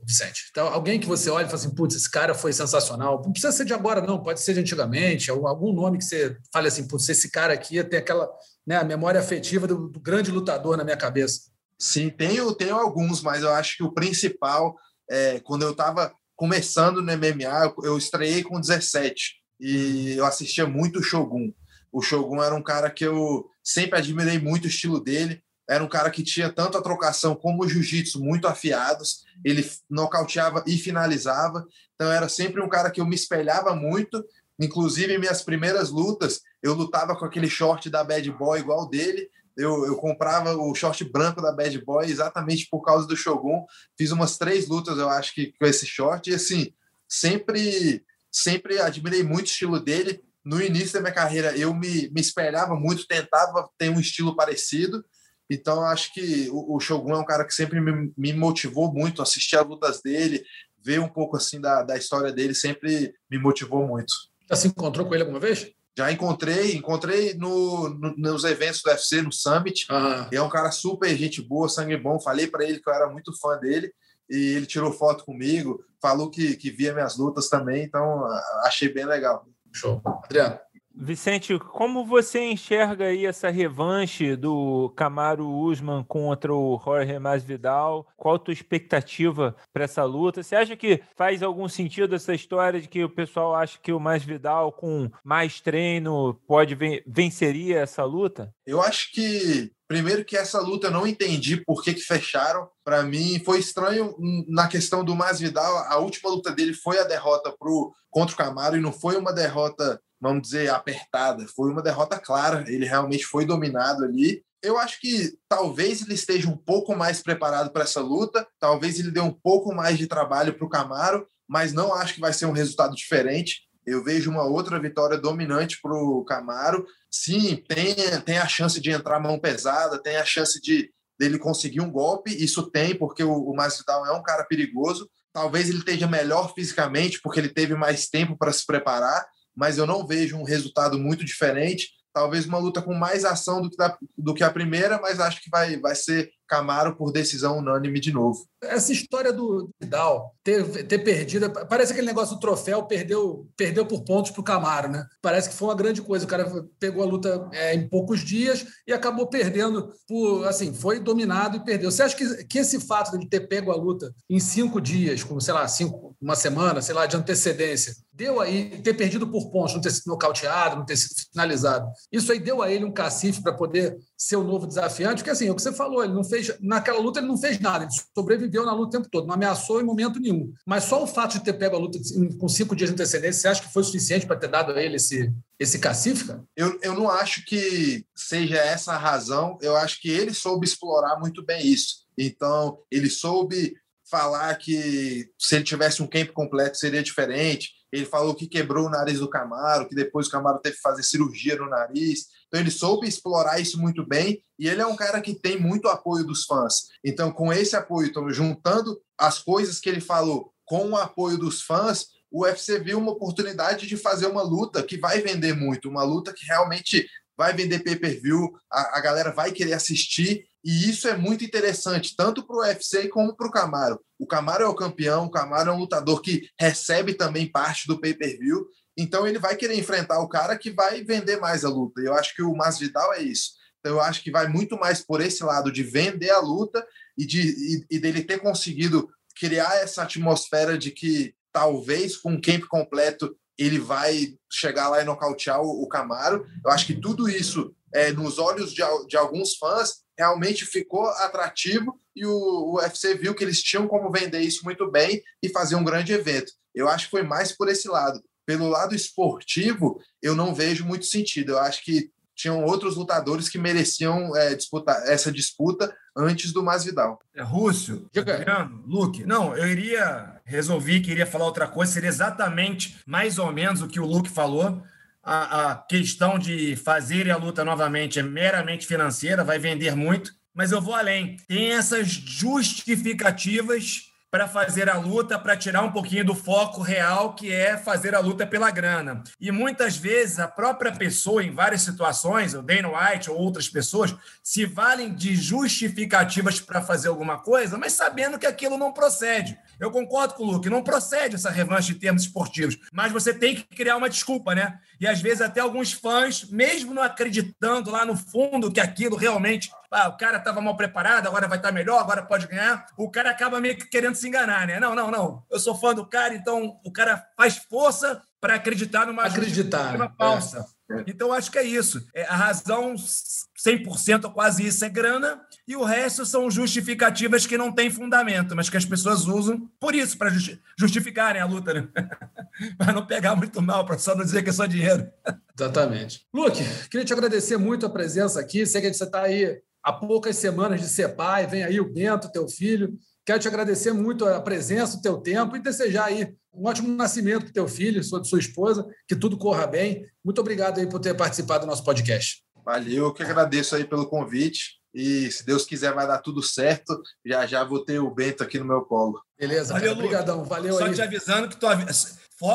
Vicente? Então, alguém que você olha e fala assim, putz, esse cara foi sensacional. Não precisa ser de agora, não, pode ser de antigamente, algum nome que você fale assim, putz, esse cara aqui tem aquela né, a memória afetiva do, do grande lutador na minha cabeça. Sim, tenho, tenho alguns, mas eu acho que o principal, é, quando eu estava começando no MMA, eu, eu estreiei com 17 e eu assistia muito o Shogun. O Shogun era um cara que eu sempre admirei muito o estilo dele. Era um cara que tinha tanto a trocação como o jiu-jitsu muito afiados. Ele nocauteava e finalizava. Então era sempre um cara que eu me espelhava muito. Inclusive, em minhas primeiras lutas, eu lutava com aquele short da Bad Boy igual dele eu, eu comprava o short branco da Bad Boy exatamente por causa do Shogun. Fiz umas três lutas, eu acho que com esse short. E assim, sempre, sempre admirei muito o estilo dele. No início da minha carreira, eu me, me espelhava muito, tentava ter um estilo parecido. Então, acho que o, o Shogun é um cara que sempre me, me motivou muito. Assistir as lutas dele, ver um pouco assim da, da história dele, sempre me motivou muito. Já se encontrou com ele alguma vez? Já encontrei, encontrei no, no, nos eventos do UFC, no Summit. Uhum. é um cara super gente boa, sangue bom. Falei para ele que eu era muito fã dele e ele tirou foto comigo, falou que, que via minhas lutas também, então achei bem legal. Show. Adriano. Vicente, como você enxerga aí essa revanche do Camaro Usman contra o Jorge Masvidal? Qual a tua expectativa para essa luta? Você acha que faz algum sentido essa história de que o pessoal acha que o Masvidal com mais treino pode ven venceria essa luta? Eu acho que primeiro que essa luta eu não entendi por que, que fecharam. Para mim foi estranho na questão do Masvidal. A última luta dele foi a derrota pro contra o Camaro e não foi uma derrota vamos dizer, apertada. Foi uma derrota clara. Ele realmente foi dominado ali. Eu acho que talvez ele esteja um pouco mais preparado para essa luta, talvez ele dê um pouco mais de trabalho para o Camaro, mas não acho que vai ser um resultado diferente. Eu vejo uma outra vitória dominante para o Camaro. Sim, tem, tem a chance de entrar mão pesada, tem a chance de dele conseguir um golpe. Isso tem, porque o, o Masvidal é um cara perigoso. Talvez ele esteja melhor fisicamente, porque ele teve mais tempo para se preparar mas eu não vejo um resultado muito diferente. Talvez uma luta com mais ação do que, da, do que a primeira, mas acho que vai, vai ser Camaro por decisão unânime de novo. Essa história do Vidal ter, ter perdido, parece aquele negócio do troféu, perdeu, perdeu por pontos para o Camaro, né? Parece que foi uma grande coisa. O cara pegou a luta é, em poucos dias e acabou perdendo por, assim, foi dominado e perdeu. Você acha que, que esse fato de ele ter pego a luta em cinco dias, como, sei lá, cinco, uma semana, sei lá, de antecedência, deu aí, ter perdido por pontos, não ter sido nocauteado, não ter sido finalizado, isso aí deu a ele um cacife para poder ser o novo desafiante, porque assim, é o que você falou, ele não fez, naquela luta ele não fez nada, ele sobreviveu na luta o tempo todo, não ameaçou em momento nenhum. Mas só o fato de ter pego a luta com cinco dias de antecedência, você acha que foi suficiente para ter dado a ele esse, esse cacife? Eu, eu não acho que seja essa a razão, eu acho que ele soube explorar muito bem isso. Então, ele soube falar que se ele tivesse um camp completo seria diferente, Ele falou que quebrou o nariz do Camaro, que depois o Camaro teve que fazer cirurgia no nariz. Então ele soube explorar isso muito bem e ele é um cara que tem muito apoio dos fãs. Então com esse apoio, então, juntando as coisas que ele falou com o apoio dos fãs, o UFC viu uma oportunidade de fazer uma luta que vai vender muito, uma luta que realmente vai vender pay-per-view, a, a galera vai querer assistir e isso é muito interessante, tanto para o UFC como para o Camaro. O Camaro é o campeão, o Camaro é um lutador que recebe também parte do pay-per-view, então ele vai querer enfrentar o cara que vai vender mais a luta. E eu acho que o Masvidal é isso. Então eu acho que vai muito mais por esse lado de vender a luta e, de, e, e dele ter conseguido criar essa atmosfera de que talvez com o camp completo ele vai chegar lá e nocautear o, o Camaro. Eu acho que tudo isso, é, nos olhos de, de alguns fãs, realmente ficou atrativo e o, o UFC viu que eles tinham como vender isso muito bem e fazer um grande evento. Eu acho que foi mais por esse lado. Pelo lado esportivo, eu não vejo muito sentido. Eu acho que tinham outros lutadores que mereciam é, disputar essa disputa antes do Masvidal. É, Rússio, Adriano, Luke, não, eu iria, resolvi que iria falar outra coisa, seria exatamente mais ou menos o que o Luke falou, a, a questão de fazer a luta novamente é meramente financeira, vai vender muito, mas eu vou além. Tem essas justificativas para fazer a luta, para tirar um pouquinho do foco real, que é fazer a luta pela grana. E muitas vezes a própria pessoa, em várias situações, o Dana White ou outras pessoas, se valem de justificativas para fazer alguma coisa, mas sabendo que aquilo não procede. Eu concordo com o Luke, não procede essa revanche em termos esportivos, mas você tem que criar uma desculpa, né? E às vezes até alguns fãs, mesmo não acreditando lá no fundo que aquilo realmente ah, o cara estava mal preparado, agora vai estar tá melhor, agora pode ganhar. O cara acaba meio que querendo se enganar, né? Não, não, não. Eu sou fã do cara, então o cara faz força para acreditar numa acreditar é. falsa. É. Então, acho que é isso. É, a razão 100% ou quase isso é grana, e o resto são justificativas que não têm fundamento, mas que as pessoas usam por isso, para justi justificarem a luta, né? para não pegar muito mal, para só não dizer que é só dinheiro. Exatamente. Luke, queria te agradecer muito a presença aqui. Sei que você está aí há poucas semanas de ser pai, vem aí o Bento, teu filho. Quero te agradecer muito a presença, o teu tempo e desejar aí um ótimo nascimento para teu filho, sua, sua esposa, que tudo corra bem. Muito obrigado aí por ter participado do nosso podcast. Valeu, eu que agradeço aí pelo convite. E se Deus quiser, vai dar tudo certo. Já já vou ter o Bento aqui no meu colo. Beleza, valeu, obrigadão. Valeu Só aí. te avisando que tua,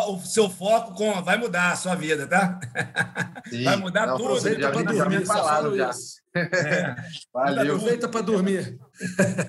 o seu foco com, vai mudar a sua vida, tá? Sim, vai mudar não, tudo. Aproveita para dormir, falado já. É. Valeu. Aproveita para dormir.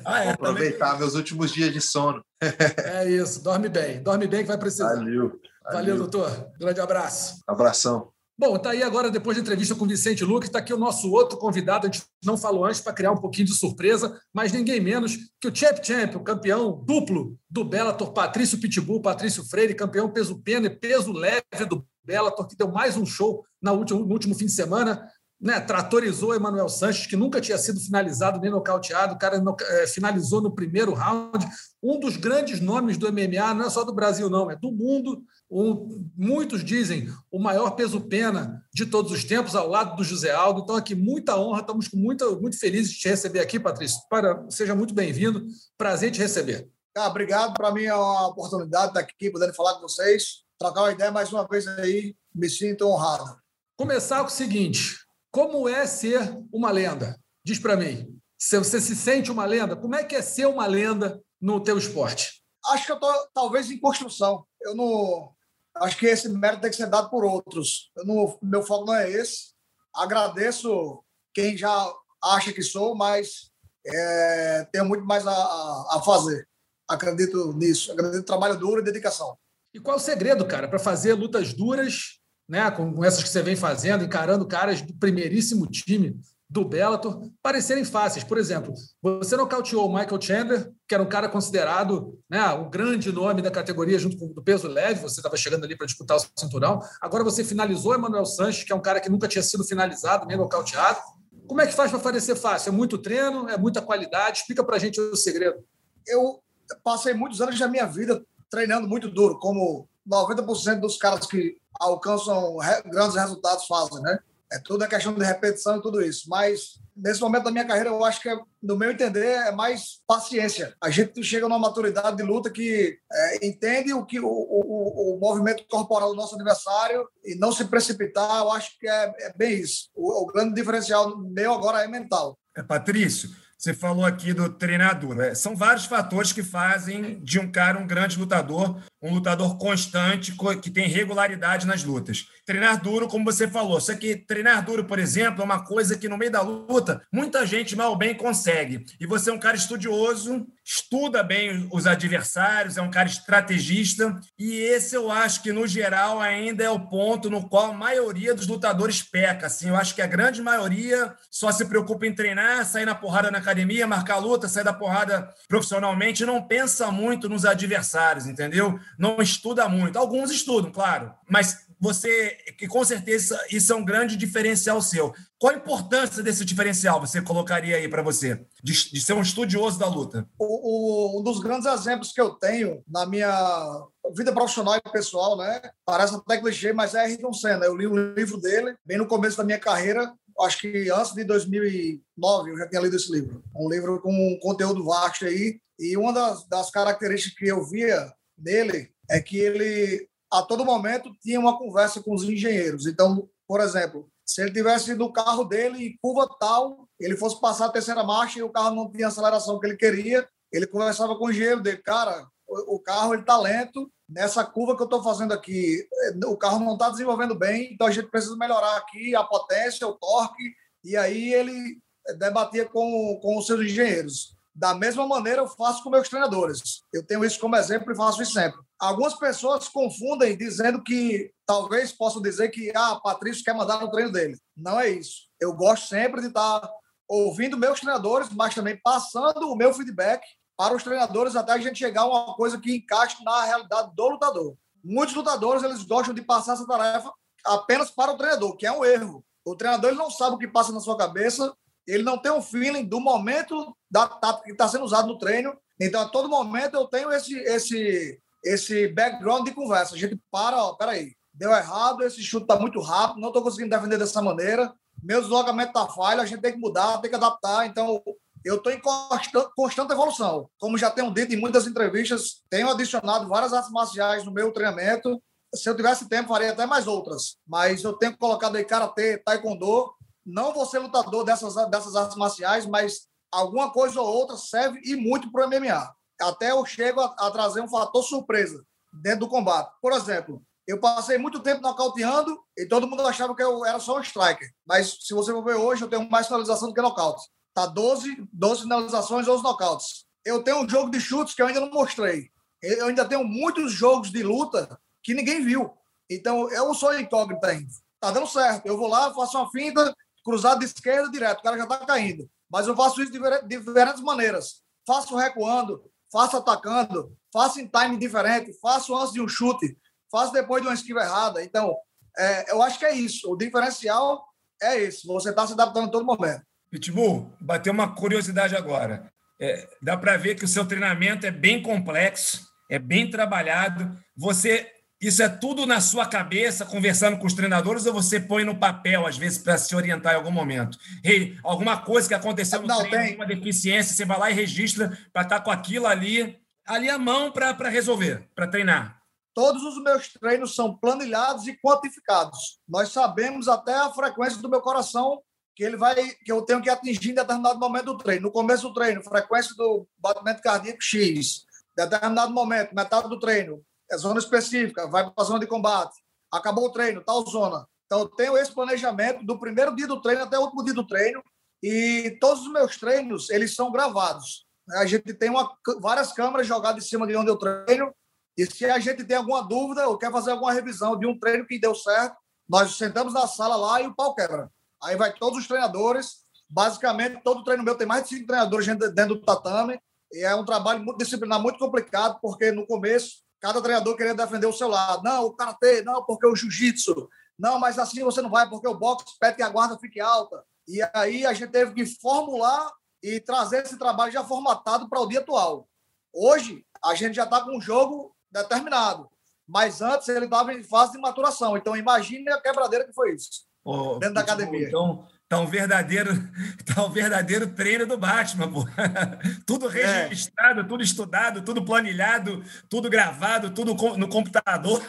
Ah, é, aproveitar também. meus últimos dias de sono. É isso, dorme bem. Dorme bem que vai precisar. Valeu. Valeu, Valeu doutor. Grande abraço. Abração. Bom, está aí agora, depois da entrevista com Vicente Luque, está aqui o nosso outro convidado. A gente não falou antes para criar um pouquinho de surpresa, mas ninguém menos que o Champ Champ, o campeão duplo do Bellator, Patrício Pitbull, Patrício Freire, campeão peso pena e peso leve do Bellator, que deu mais um show no último, no último fim de semana. Né, tratorizou Emanuel Sanches, que nunca tinha sido finalizado nem nocauteado. O cara é, finalizou no primeiro round. Um dos grandes nomes do MMA, não é só do Brasil, não, é do mundo um, muitos dizem o maior peso-pena de todos os tempos, ao lado do José Aldo. Então, aqui, muita honra, estamos muita, muito felizes de te receber aqui, Patrício. Para, seja muito bem-vindo, prazer te receber. Ah, obrigado, para mim é uma oportunidade estar aqui, podendo falar com vocês, trocar uma ideia mais uma vez aí, me sinto honrado. Começar com o seguinte: como é ser uma lenda? Diz para mim. Se você se sente uma lenda, como é que é ser uma lenda no teu esporte? Acho que eu estou talvez em construção. Eu não, acho que esse mérito tem que ser dado por outros. Eu não, meu foco não é esse. Agradeço quem já acha que sou, mas é, tenho muito mais a, a, fazer. Acredito nisso. Acredito no trabalho duro e dedicação. E qual o segredo, cara, para fazer lutas duras, né, com essas que você vem fazendo, encarando caras do primeiríssimo time do Bellator parecerem fáceis. Por exemplo, você nocauteou o Michael Chandler, que era um cara considerado né, o grande nome da categoria junto com o peso leve, você estava chegando ali para disputar o cinturão. Agora você finalizou Emmanuel Sanches, que é um cara que nunca tinha sido finalizado, nem nocauteado. Como é que faz para parecer fácil? É muito treino? É muita qualidade? Explica para a gente o segredo. Eu passei muitos anos da minha vida treinando muito duro, como 90% dos caras que alcançam grandes resultados fazem, né? É tudo a questão de repetição e tudo isso. Mas nesse momento da minha carreira, eu acho que, no meu entender, é mais paciência. A gente chega numa maturidade de luta que é, entende o que o, o, o, movimento corporal do nosso adversário e não se precipitar. Eu acho que é, é bem isso. O, o grande diferencial meu agora é mental. É, Patrício, você falou aqui do treinador. É, são vários fatores que fazem de um cara um grande lutador, um lutador constante, que tem regularidade nas lutas. Treinar duro, como você falou. Só que treinar duro, por exemplo, é uma coisa que no meio da luta muita gente mal bem consegue. E você é um cara estudioso, estuda bem os adversários, é um cara estrategista. E esse eu acho que, no geral, ainda é o ponto no qual a maioria dos lutadores peca. Assim, eu acho que a grande maioria só se preocupa em treinar, sair na porrada na academia, marcar luta, sair da porrada profissionalmente, não pensa muito nos adversários, entendeu? Não estuda muito. Alguns estudam, claro, mas você, que com certeza isso é um grande diferencial seu. Qual a importância desse diferencial você colocaria aí para você, de, de, ser um estudioso da luta? O, o, um dos grandes exemplos que eu tenho na minha vida profissional e pessoal, né? Parece até clichê, mas é Ayrton Senna. Eu li um livro dele bem no começo da minha carreira, acho que antes de 2009 eu já tinha lido esse livro. Um livro com um conteúdo vasto aí. E uma das, das características que eu via nele é que ele, a todo momento, tinha uma conversa com os engenheiros. Então, por exemplo, se ele tivesse no carro dele em curva tal, ele fosse passar a terceira marcha e o carro não tinha a aceleração que ele queria, ele conversava com o engenheiro dele, cara, o carro ele está lento, nessa curva que eu estou fazendo aqui, o carro não está desenvolvendo bem, então a gente precisa melhorar aqui a potência, o torque, e aí ele debatia com, com os seus engenheiros. Da mesma maneira, eu faço com meus treinadores. Eu tenho isso como exemplo e faço isso sempre. Algumas pessoas confundem dizendo que talvez possam dizer que ah, Patrício quer mandar no treino dele. Não é isso. Eu gosto sempre de estar ouvindo meus treinadores, mas também passando o meu feedback para os treinadores até a gente chegar a uma coisa que encaixe na realidade do lutador. Muitos lutadores eles gostam de passar essa tarefa apenas para o treinador, que é um erro. O treinador ele não sabe o que passa na sua cabeça, ele não tem um feeling do momento da tática que está sendo usado no treino. Então, a todo momento eu tenho esse esse esse background de conversa. A gente para, ó, peraí, deu errado, esse chute está muito rápido, não estou conseguindo defender dessa maneira, meu deslocamento está falho, a gente tem que mudar, tem que adaptar. Então, eu estou em constante, constante evolução. Como já tenho dito em muitas entrevistas, tenho adicionado várias artes marciais no meu treinamento. Se eu tivesse tempo, faria até mais outras. Mas eu tenho colocado aí karatê, taekwondo. Não vou ser lutador dessas, dessas artes marciais, mas alguma coisa ou outra serve e muito para o MMA. Até eu chego a, a trazer um fator surpresa dentro do combate. Por exemplo, eu passei muito tempo nocauteando e todo mundo achava que eu era só um striker. Mas se você for ver hoje, eu tenho mais finalização do que nocaute. Tá 12, 12 finalizações, 12 nocautes. Eu tenho um jogo de chutes que eu ainda não mostrei. Eu ainda tenho muitos jogos de luta que ninguém viu. Então, eu sou incógnito ainda. Tá dando certo. Eu vou lá, faço uma finta, cruzado de esquerda direto. O cara já tá caindo. Mas eu faço isso de diferentes maneiras. Faço recuando, faço atacando, faço em time diferente, faço antes de um chute, faço depois de uma esquiva errada. Então, é, eu acho que é isso. O diferencial é esse. Você está se adaptando a todo momento. Pitbull, bateu uma curiosidade agora. É, dá para ver que o seu treinamento é bem complexo, é bem trabalhado. Você, isso é tudo na sua cabeça, conversando com os treinadores, ou você põe no papel, às vezes, para se orientar em algum momento? Hey, alguma coisa que aconteceu no Não, treino, tem. alguma deficiência, você vai lá e registra para estar tá com aquilo ali, ali à mão para resolver, para treinar. Todos os meus treinos são planilhados e quantificados. Nós sabemos até a frequência do meu coração que ele vai que eu tenho que atingir em determinado momento do treino. No começo do treino, frequência do batimento cardíaco X. Determinado momento, metade do treino, é zona específica, vai para a zona de combate. Acabou o treino, tal zona. Então, eu tenho esse planejamento do primeiro dia do treino até o último dia do treino. E todos os meus treinos, eles são gravados. A gente tem uma, várias câmeras jogadas em cima de onde eu treino. E se a gente tem alguma dúvida ou quer fazer alguma revisão de um treino que deu certo, nós sentamos na sala lá e o pau quebra. Aí vai todos os treinadores. Basicamente, todo treino meu tem mais de cinco treinadores dentro do tatame. E é um trabalho muito disciplinar, muito complicado, porque no começo, cada treinador queria defender o seu lado. Não, o karatê, não, porque o jiu-jitsu. Não, mas assim você não vai, porque o boxe pede que a guarda fique alta. E aí a gente teve que formular e trazer esse trabalho já formatado para o dia atual. Hoje, a gente já está com um jogo determinado. Mas antes ele estava em fase de maturação. Então, imagine a quebradeira que foi isso. Oh, dentro da academia. Então, tá um verdadeiro, tá um verdadeiro treino do Batman, pô. tudo é. registrado, é. tudo estudado, tudo planilhado, tudo gravado, tudo no computador.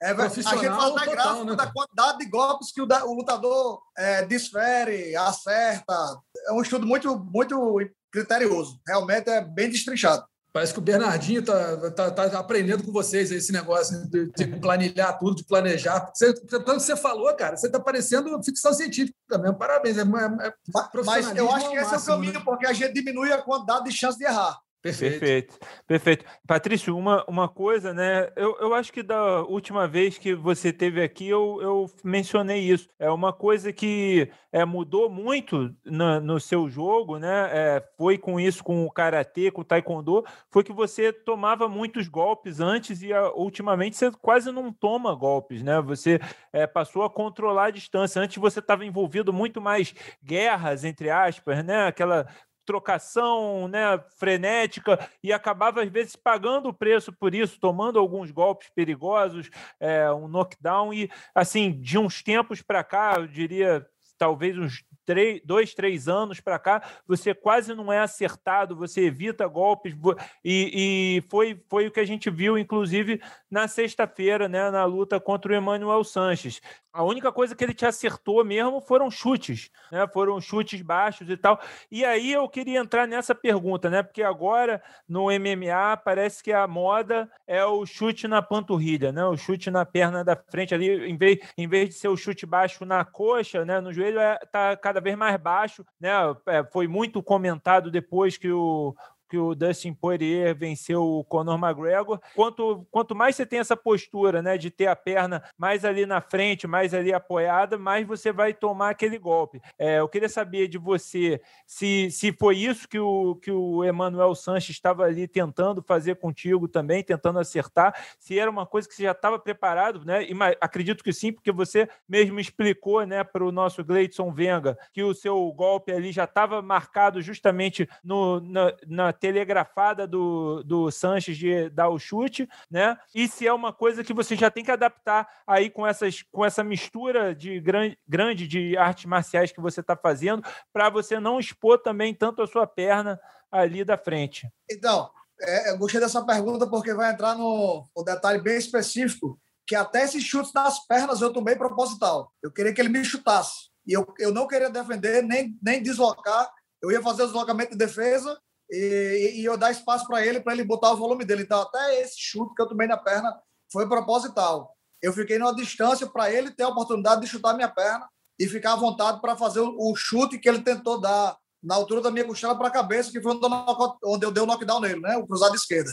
É, a gente faz na gráfica né? da quantidade de golpes que o, da, o lutador é, desfere, acerta. É um estudo muito, muito criterioso. Realmente é bem destrinchado. Parece que o Bernardinho está tá, tá aprendendo com vocês esse negócio de, de, planilhar tudo, de planejar. Você, tanto você falou, cara, você está parecendo ficção científica mesmo. Parabéns. É, é, é Mas eu acho que esse máximo, é o caminho, né? porque a gente diminui a quantidade de chance de errar. Perfeito. Perfeito. Perfeito. Patrício, uma, uma coisa, né? Eu, eu acho que da última vez que você teve aqui, eu, eu mencionei isso. É uma coisa que é, mudou muito no, no seu jogo, né? É, foi com isso, com o karatê, com o taekwondo, foi que você tomava muitos golpes antes e a, ultimamente você quase não toma golpes, né? Você é, passou a controlar a distância. Antes você estava envolvido muito mais guerras, entre aspas, né? Aquela trocação né, frenética e acabava, às vezes, pagando o preço por isso, tomando alguns golpes perigosos, é, um knockdown. E, assim, de uns tempos para cá, eu diria talvez uns três, dois, três anos para cá, você quase não é acertado, você evita golpes, e, e, foi, foi o que a gente viu, inclusive, na sexta-feira, né, na luta contra o Emmanuel Sanches. A única coisa que ele te acertou mesmo foram chutes, né? Foram chutes baixos e tal. E aí eu queria entrar nessa pergunta, né? Porque agora no MMA parece que a moda é o chute na panturrilha, né? O chute na perna da frente ali, em vez, em vez de ser o chute baixo na coxa, né? No joelho, é, tá cada vez mais baixo, né? É, foi muito comentado depois que o, que o Dustin Poirier venceu o Conor McGregor. Quanto, quanto mais você tem essa postura, né, de ter a perna mais ali na frente, mais ali apoiada, mais você vai tomar aquele golpe. É, eu queria saber de você se, se foi isso que o, que o Emmanuel Sanches estava ali tentando fazer contigo também, tentando acertar, se era uma coisa que você já estava preparado, né? E, acredito que sim, porque você mesmo explicou, né, para o nosso Gleidson Venga que o seu golpe ali já estava marcado justamente no, na, na telegrafada do, do Sanches de dar o chute, né? E se é uma coisa que você já tem que adaptar aí com, essas, com essa mistura de grande, grande de artes marciais que você está fazendo, para você não expor também tanto a sua perna ali da frente. Então, é, eu gostei dessa pergunta porque vai entrar no, no detalhe bem específico, que até esses chutes nas pernas eu tomei proposital. Eu queria que ele me chutasse. E eu, eu não queria defender, nem, nem deslocar. Eu ia fazer o deslocamento de defesa e, e eu dar espaço para ele, para ele botar o volume dele. Então, até esse chute que eu tomei na perna foi proposital. Eu fiquei numa distância para ele ter a oportunidade de chutar minha perna e ficar à vontade para fazer o chute que ele tentou dar na altura da minha costela para a cabeça, que foi onde eu dei o knockdown nele, né? o cruzado esquerda.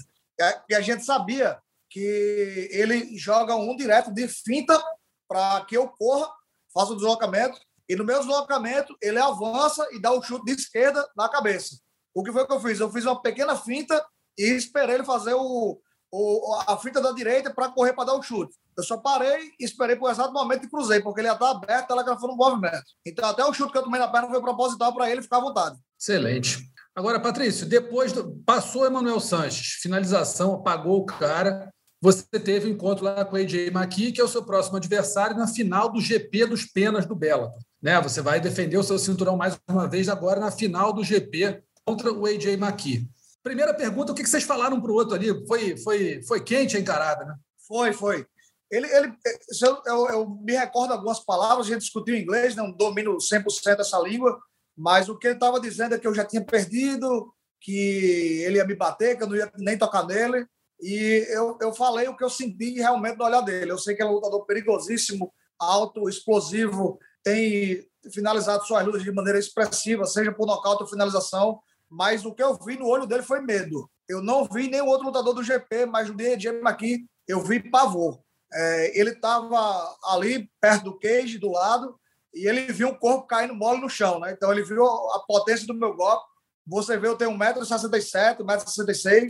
E a gente sabia que ele joga um direto de finta para que eu corra, faça o deslocamento, e no meu deslocamento ele avança e dá o chute de esquerda na cabeça. O que foi que eu fiz? Eu fiz uma pequena finta e esperei ele fazer o, o a finta da direita para correr para dar o chute. Eu só parei e esperei por exato momento e cruzei, porque ele ia estar aberto, telegrafando um movimento. Então, até o chute que eu tomei na perna foi proposital para ele ficar à vontade. Excelente. Agora, Patrício, depois do... passou Emanuel Sanches, finalização, apagou o cara. Você teve um encontro lá com o AJ Maqui, que é o seu próximo adversário, na final do GP dos Penas do Bellator. Né? Você vai defender o seu cinturão mais uma vez agora na final do GP contra o AJ McKee. Primeira pergunta, o que vocês falaram para o outro ali? Foi, foi, foi quente a encarada, né? Foi, foi. Ele, ele, eu, eu, eu me recordo algumas palavras, a gente discutiu em inglês, não domino 100% essa língua, mas o que ele estava dizendo é que eu já tinha perdido, que ele ia me bater, que eu não ia nem tocar nele. E eu, eu falei o que eu senti realmente no olhar dele. Eu sei que é um lutador perigosíssimo, alto, explosivo, tem finalizado suas lutas de maneira expressiva, seja por nocaute ou finalização mas o que eu vi no olho dele foi medo. Eu não vi nenhum outro lutador do GP, mas no dia aqui eu vi pavor. É, ele estava ali perto do cage, do lado, e ele viu o corpo caindo mole no chão. Né? Então ele viu a potência do meu golpe. Você vê, eu tenho 1,67m, 1,66m,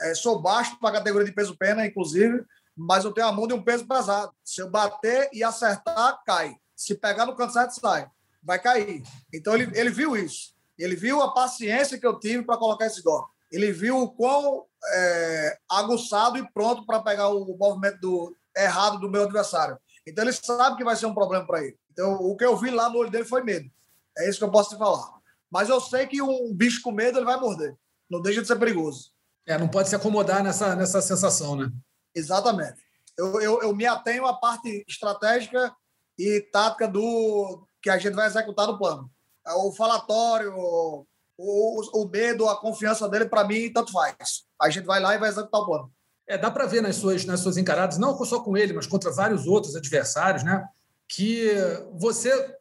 é, sou baixo para a categoria de peso pena, inclusive, mas eu tenho a mão de um peso pesado. Se eu bater e acertar, cai. Se pegar no canto certo, sai. Vai cair. Então ele, ele viu isso. Ele viu a paciência que eu tive para colocar esse golpe. Ele viu o quão é, aguçado e pronto para pegar o movimento do, errado do meu adversário. Então ele sabe que vai ser um problema para ele. Então, o que eu vi lá no olho dele foi medo. É isso que eu posso te falar. Mas eu sei que um bicho com medo ele vai morder. Não deixa de ser perigoso. É, não pode se acomodar nessa, nessa sensação, né? Exatamente. Eu, eu, eu me atenho à parte estratégica e tática do que a gente vai executar no plano. O falatório, o, o medo, a confiança dele, para mim, tanto faz. A gente vai lá e vai executar o plano. É, dá para ver nas suas, nas suas encaradas, não só com ele, mas contra vários outros adversários, né? Que você.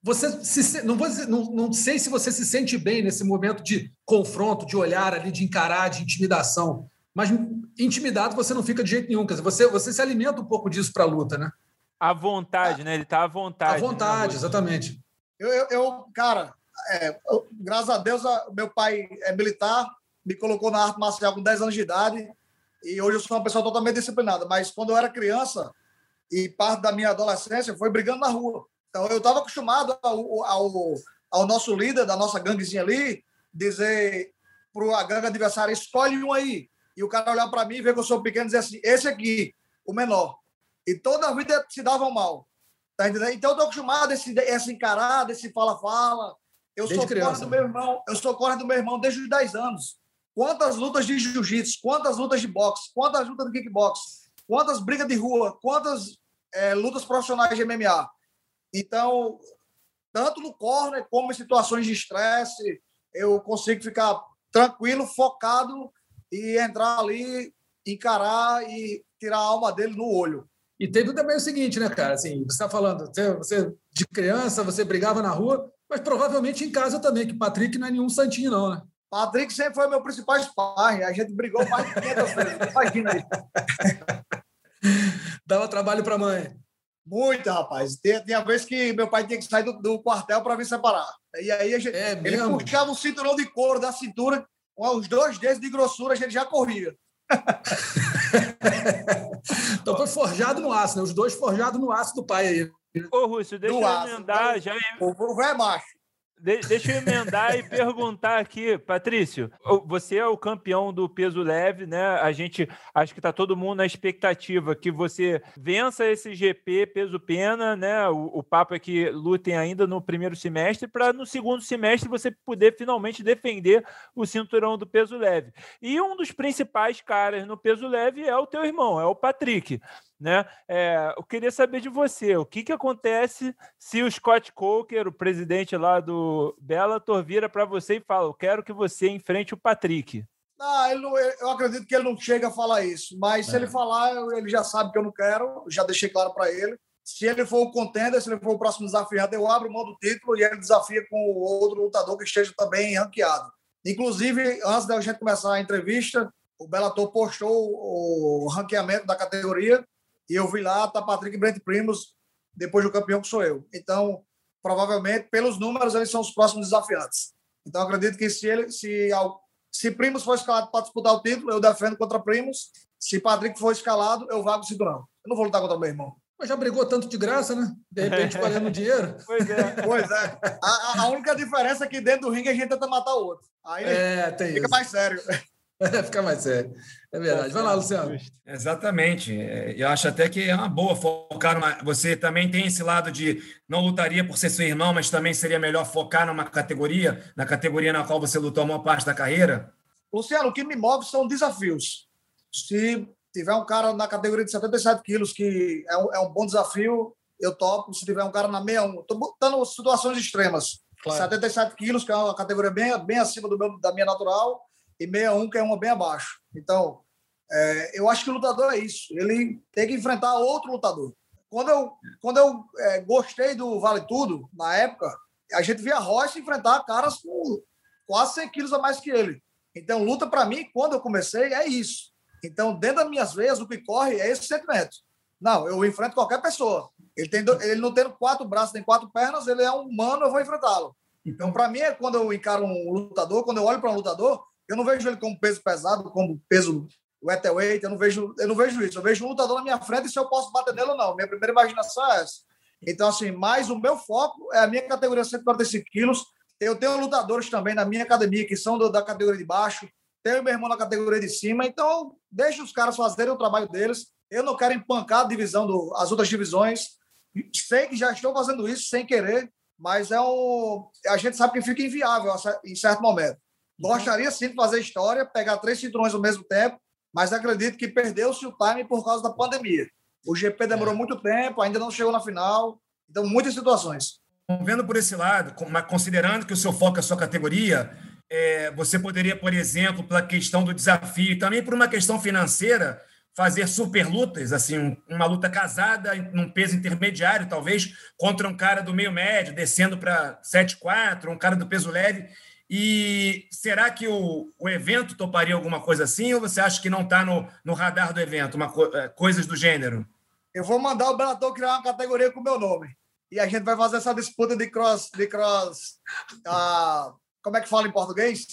Você se, não, vou dizer, não, não sei se você se sente bem nesse momento de confronto, de olhar ali, de encarar, de intimidação. Mas intimidado você não fica de jeito nenhum. Quer dizer, você, você se alimenta um pouco disso para a luta, né? À vontade, né? Ele está à vontade. À vontade, né? exatamente. Eu, eu, eu cara, é, eu, graças a Deus, meu pai é militar, me colocou na arte marcial com 10 anos de idade e hoje eu sou uma pessoa totalmente disciplinada. Mas quando eu era criança e parte da minha adolescência foi brigando na rua. Então eu estava acostumado ao, ao, ao, nosso líder da nossa ganguezinha ali dizer para a gangue adversária: escolhe um aí. E o cara olhar para mim ver que eu sou pequeno e dizer assim: esse aqui, o menor. E toda a vida se davam mal. Tá entendendo? Então eu estou acostumado a esse, esse encarar, esse fala-fala. Eu desde sou criança. do meu irmão, eu sou corre do meu irmão desde os 10 anos. Quantas lutas de jiu-jitsu, quantas lutas de boxe, quantas lutas de kickbox, quantas brigas de rua, quantas é, lutas profissionais de MMA. Então, tanto no corner como em situações de estresse, eu consigo ficar tranquilo, focado e entrar ali, encarar e tirar a alma dele no olho. E teve também o seguinte, né, cara? Assim, você está falando, você, você de criança, você brigava na rua, mas provavelmente em casa também, que Patrick não é nenhum santinho, não, né? Patrick sempre foi meu principal sparring. A gente brigou mais de 500 vezes. Imagina aí. Dava trabalho para a mãe. Muito, rapaz. Tinha, tinha vez que meu pai tinha que sair do, do quartel para vir separar. E aí a gente, é ele mesmo? puxava um cinturão de couro da cintura, com os dois dedos de grossura, a gente já corria. então foi forjado no aço, né? Os dois forjados no aço do pai aí. Ô, Rússio, deixa do eu emendar né? já. O, o é macho. De, deixa eu emendar e perguntar aqui, Patrício. Você é o campeão do peso leve, né? A gente acho que está todo mundo na expectativa que você vença esse GP peso pena, né? O, o papo é que lutem ainda no primeiro semestre para no segundo semestre você poder finalmente defender o cinturão do peso leve. E um dos principais caras no peso leve é o teu irmão, é o Patrick. Né? É, eu queria saber de você, o que, que acontece se o Scott Coker, o presidente lá do Bellator, vira para você e fala: Eu quero que você enfrente o Patrick. Não, não, eu acredito que ele não chega a falar isso, mas é. se ele falar, ele já sabe que eu não quero, já deixei claro para ele. Se ele for o contender, se ele for o próximo desafiante, eu abro mão do título e ele desafia com outro lutador que esteja também ranqueado. Inclusive, antes da gente começar a entrevista, o Bellator postou o ranqueamento da categoria e eu vi lá, tá Patrick e Brent Primos, depois do campeão que sou eu. Então, provavelmente, pelos números, eles são os próximos desafiantes. Então, acredito que se ele, se, se Primos for escalado para disputar o título, eu defendo contra Primos. Se Patrick for escalado, eu vago o cinturão. Eu não vou lutar contra o meu irmão. Mas já brigou tanto de graça, né? De repente, valendo dinheiro. Pois é. Pois é. A, a, única diferença é que dentro do ringue a gente tenta matar o outro. Aí é, tem fica isso. mais sério. Fica mais sério. É verdade. Vai lá, Luciano. Exatamente. Eu acho até que é uma boa focar numa. Você também tem esse lado de não lutaria por ser seu irmão, mas também seria melhor focar numa categoria, na categoria na qual você lutou a maior parte da carreira? Luciano, o que me move são desafios. Se tiver um cara na categoria de 77 quilos, que é um, é um bom desafio, eu topo. Se tiver um cara na 61, estou botando situações extremas. Claro. 77 quilos, que é uma categoria bem, bem acima do meu, da minha natural e 61, que é uma bem abaixo. Então, é, eu acho que o lutador é isso. Ele tem que enfrentar outro lutador. Quando eu, quando eu é, gostei do Vale Tudo, na época, a gente via Royce enfrentar caras com quase 100 quilos a mais que ele. Então, luta para mim, quando eu comecei, é isso. Então, dentro das minhas veias, o que corre é esse sentimento. Não, eu enfrento qualquer pessoa. Ele, tem, ele não tendo quatro braços, tem quatro pernas, ele é um humano, eu vou enfrentá-lo. Então, para mim, é quando eu encaro um lutador, quando eu olho para um lutador, eu não vejo ele como peso pesado, como peso welterweight, eu não vejo, eu não vejo isso. Eu vejo um lutador na minha frente e se eu posso bater nele ou não. Minha primeira imaginação é essa. Então, assim, mais o meu foco é a minha categoria 145 quilos. Eu tenho lutadores também na minha academia que são do, da categoria de baixo. Tenho meu irmão na categoria de cima. Então, deixa os caras fazerem o trabalho deles. Eu não quero empancar a divisão do, as outras divisões. Sei que já estou fazendo isso sem querer, mas é um, a gente sabe que fica inviável em certo momento. Gostaria sim de fazer história, pegar três cinturões ao mesmo tempo, mas acredito que perdeu-se o time por causa da pandemia. O GP demorou é. muito tempo, ainda não chegou na final, então muitas situações. Vendo por esse lado, considerando que o seu foco é a sua categoria, é, você poderia, por exemplo, pela questão do desafio e também por uma questão financeira, fazer super lutas, assim, uma luta casada num peso intermediário, talvez, contra um cara do meio médio, descendo para 7,4, um cara do peso leve. E será que o, o evento toparia alguma coisa assim, ou você acha que não está no, no radar do evento, uma, é, coisas do gênero? Eu vou mandar o Bellator criar uma categoria com o meu nome. E a gente vai fazer essa disputa de cross. De cross uh, como é que fala em português?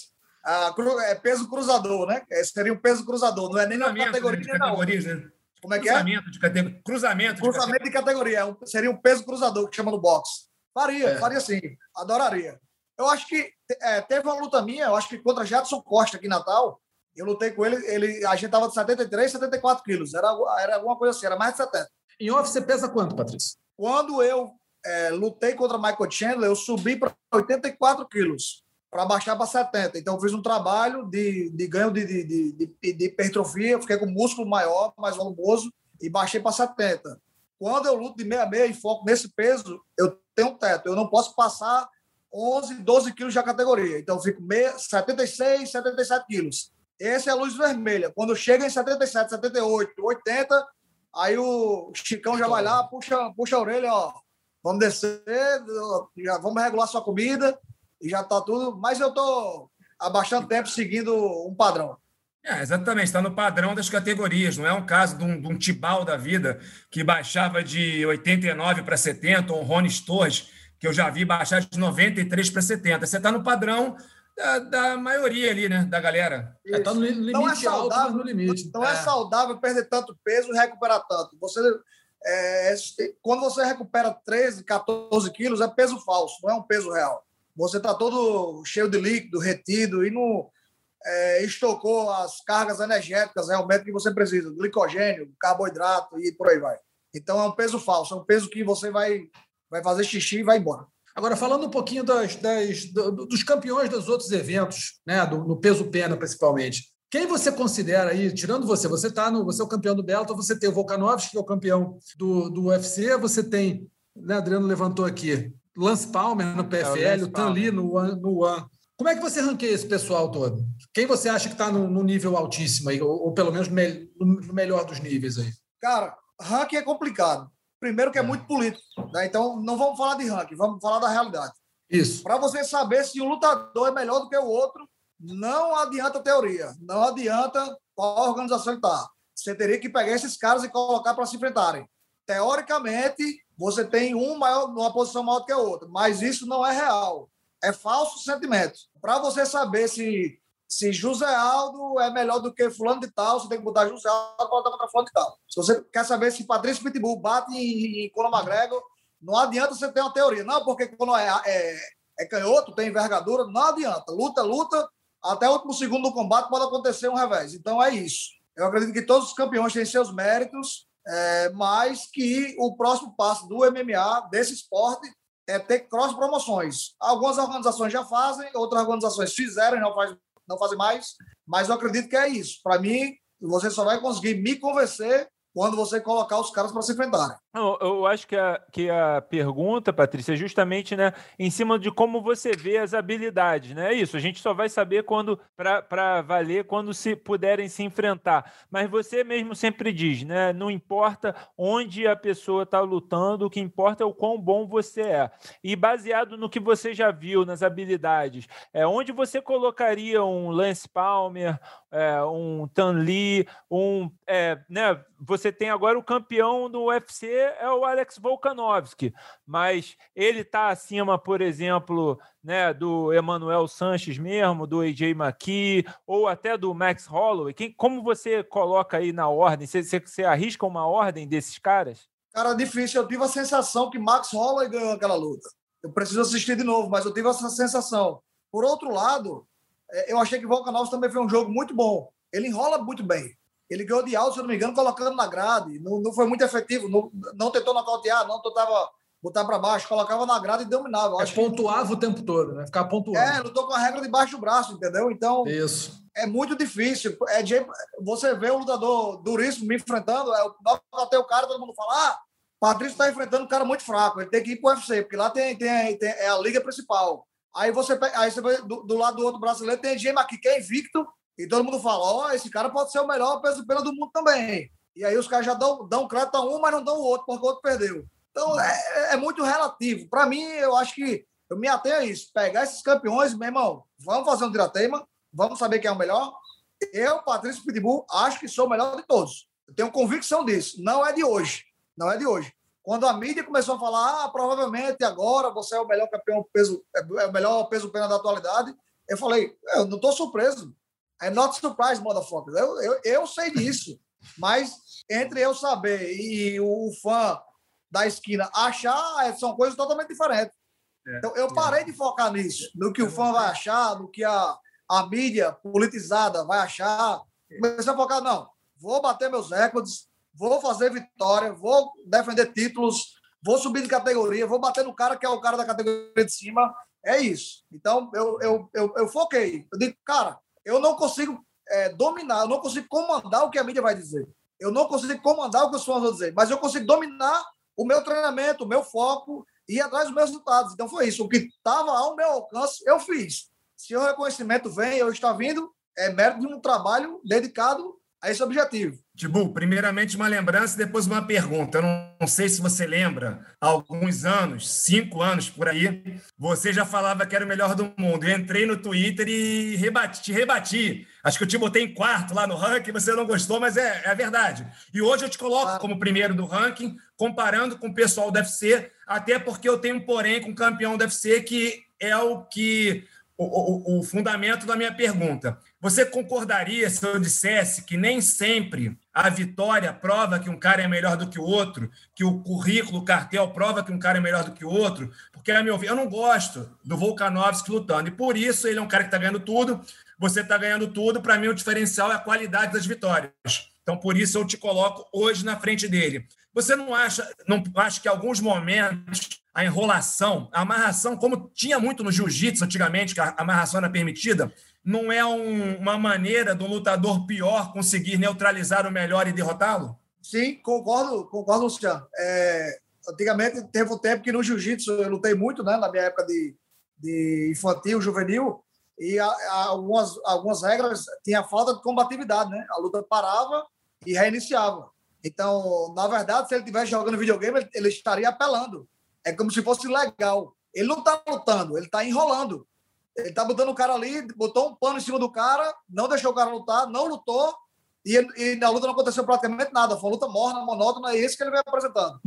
Ah, é peso cruzador, né? Esse seria um peso cruzador, não é nem na categoria, de categorias, Né? Como é que cruzamento é? De cate... Cruzamento. Cruzamento de categoria. É seria um peso cruzador que chama no boxe. Faria, é. faria sim. Adoraria. Eu acho que é, teve uma luta minha, eu acho que contra Jadson Costa aqui em Natal. Eu lutei com ele, ele a gente tava de 73, 74 quilos. Era, era alguma coisa assim, era mais de 70. Em off você pesa quanto, Patrícia? Quando eu é, lutei contra Michael Chandler, eu subi para 84 quilos para baixar para 70. Então, eu fiz um trabalho de, de ganho de, de, de, de hipertrofia, fiquei com músculo maior, mais volumoso, e baixei para 70. Quando eu luto de 66 e foco nesse peso, eu tenho um teto. Eu não posso passar 11, 12 quilos de categoria. Então, eu fico 76, 77 quilos. Essa é a luz vermelha. Quando chega em 77, 78, 80, aí o Chicão já vai lá, puxa, puxa a orelha, ó. Vamos descer, já vamos regular sua comida e já está tudo. Mas eu estou há bastante tempo seguindo um padrão. É, exatamente, está no padrão das categorias. Não é um caso de um, de um Tibal da vida que baixava de 89 para 70, ou um Rony Torres, que eu já vi baixar de 93 para 70. Você está no padrão da, da, maioria ali, né? Da galera. Está no limite não é saudável, alto, no limite. Não é. é. saudável perder tanto peso e recuperar tanto. Você, é, quando você recupera 13, 14 quilos, é peso falso, não é um peso real você está todo cheio de líquido, retido e não é, estocou as cargas energéticas realmente que você precisa, glicogênio, carboidrato e por aí vai. Então é um peso falso, é um peso que você vai, vai fazer xixi e vai embora. Agora, falando um pouquinho das, das, dos campeões dos outros eventos, né, do, no peso pena principalmente, quem você considera aí, tirando você, você tá no, você é o campeão do Bellator, você tem o Volkanovski, que é o campeão do, do UFC, você tem, né, Adriano levantou aqui, Lance Palmer no PFL, é, o, o Tan Lee no no One. Como é que você ranqueia esse pessoal todo? Quem você acha que está no, no, nível altíssimo aí, ou, ou pelo menos me, no melhor dos níveis aí? Cara, ranking é complicado. Primeiro que é, é. muito político, né? então não vamos falar de ranking, vamos falar da realidade. Isso. Para você saber se um lutador é melhor do que o outro, não adianta teoria, não adianta qual organização está. Você teria que pegar esses caras e colocar para se enfrentarem. Teoricamente, você tem um maior, uma posição maior do que a outra, mas isso não é real. É falso sentimento. Para você saber se, se José Aldo é melhor do que fulano de tal, você tem que botar José Aldo para botar contra fulano de tal. Se você quer saber se Patrício Pitbull bate em, em Conor McGregor, não adianta você ter uma teoria. Não, porque quando é, é, é canhoto, tem envergadura, não adianta. Luta, luta, até o último segundo do combate pode acontecer um revés. Então é isso. Eu acredito que todos os campeões têm seus méritos é, mas que o próximo passo do MMA, desse esporte, é ter cross-promoções. Algumas organizações já fazem, outras organizações fizeram não, faz, não fazem mais, mas eu acredito que é isso. Para mim, você só vai conseguir me convencer quando você colocar os caras para se enfrentarem. Eu, eu acho que a, que a pergunta, Patrícia, é justamente né, em cima de como você vê as habilidades. Né? É isso, a gente só vai saber quando para valer quando se puderem se enfrentar. Mas você mesmo sempre diz, né? Não importa onde a pessoa está lutando, o que importa é o quão bom você é. E baseado no que você já viu, nas habilidades, é onde você colocaria um Lance Palmer, é, um Tan Lee, um. É, né, você tem agora o campeão do UFC, é o Alex Volkanovski, mas ele está acima, por exemplo, né, do Emmanuel Sanches mesmo, do AJ McKee, ou até do Max Holloway. Quem, como você coloca aí na ordem? Você, você, você arrisca uma ordem desses caras? Cara, difícil. Eu tive a sensação que Max Holloway ganhou aquela luta. Eu preciso assistir de novo, mas eu tive essa sensação. Por outro lado, é, eu achei que Volkanovski também foi um jogo muito bom. Ele enrola muito bem. Ele ganhou de alto, se eu não me engano, colocando na grade. Não, não foi muito efetivo. Não, não tentou nocautear, não tentava botar para baixo, colocava na grade e dominava. É, pontuava que... o tempo todo, né? Ficar pontuando. É, lutou com a regra debaixo do braço, entendeu? Então. Isso. É muito difícil. É de... Você vê o lutador duríssimo me enfrentando, é, até o cara, todo mundo fala: ah, Patrício está enfrentando um cara muito fraco, ele tem que ir para o UFC, porque lá tem, tem, tem, é a liga principal. Aí você, aí você vê do, do lado do outro brasileiro, tem James aqui que é invicto, e todo mundo fala: ó, oh, esse cara pode ser o melhor peso pena do mundo também. E aí os caras já dão, dão crédito a um, mas não dão o outro, porque o outro perdeu. Então é, é muito relativo. Para mim, eu acho que eu me atenho a isso. Pegar esses campeões, meu irmão, vamos fazer um diratema, vamos saber quem é o melhor. Eu, Patrício Pitbull, acho que sou o melhor de todos. Eu tenho convicção disso. Não é de hoje. Não é de hoje. Quando a mídia começou a falar, ah, provavelmente agora você é o melhor campeão peso, é o melhor peso pena da atualidade, eu falei, eu não estou surpreso. I'm not surprised, motherfucker. Eu, eu, eu sei disso. Mas entre eu saber e o fã da esquina achar, são coisas totalmente diferentes. É, então, eu parei é. de focar nisso, no que o fã vai achar, no que a, a mídia politizada vai achar. Comecei a focar, não, vou bater meus recordes, vou fazer vitória, vou defender títulos, vou subir de categoria, vou bater no cara que é o cara da categoria de cima. É isso. Então, eu, eu, eu, eu foquei. Eu digo, cara, eu não consigo é, dominar, eu não consigo comandar o que a mídia vai dizer. Eu não consigo comandar o que os fãs vão dizer, mas eu consigo dominar o meu treinamento, o meu foco e ir atrás dos meus resultados. Então foi isso. O que estava ao meu alcance, eu fiz. Se o reconhecimento vem, eu está vindo, é mérito de um trabalho dedicado a esse objetivo. Tibu, primeiramente uma lembrança e depois uma pergunta. Eu não sei se você lembra, há alguns anos, cinco anos por aí, você já falava que era o melhor do mundo. Eu entrei no Twitter e rebati, te rebati. Acho que eu te botei em quarto lá no ranking, você não gostou, mas é, é a verdade. E hoje eu te coloco como primeiro do ranking, comparando com o pessoal do UFC, até porque eu tenho um porém com o campeão do UFC, que é o que o, o, o, fundamento da minha pergunta. Você concordaria se eu dissesse que nem sempre a vitória prova que um cara é melhor do que o outro, que o currículo, o cartel prova que um cara é melhor do que o outro? Porque, a meu ver, eu não gosto do Volkanovski lutando, e por isso ele é um cara que está ganhando tudo, você está ganhando tudo. Para mim, o diferencial é a qualidade das vitórias. Então, por isso, eu te coloco hoje na frente dele. Você não acha, não acha que alguns momentos a enrolação, a amarração, como tinha muito no jiu-jitsu antigamente, que a amarração era permitida, não é um, uma maneira do lutador pior conseguir neutralizar o melhor e derrotá-lo? Sim, concordo, concordo, Luciano. É, antigamente teve um tempo que no jiu-jitsu eu lutei muito, né, na minha época de, de infantil, juvenil, e a, a, algumas, algumas regras tinha falta de combatividade, né? A luta parava e reiniciava. Então, na verdade, se ele estivesse jogando videogame, ele, ele estaria apelando é como se fosse legal. Ele não está lutando, ele está enrolando. Ele está botando o cara ali, botou um pano em cima do cara, não deixou o cara lutar, não lutou, e, e na luta não aconteceu praticamente nada. Foi uma luta morna, monótona, é isso que ele vem apresentando.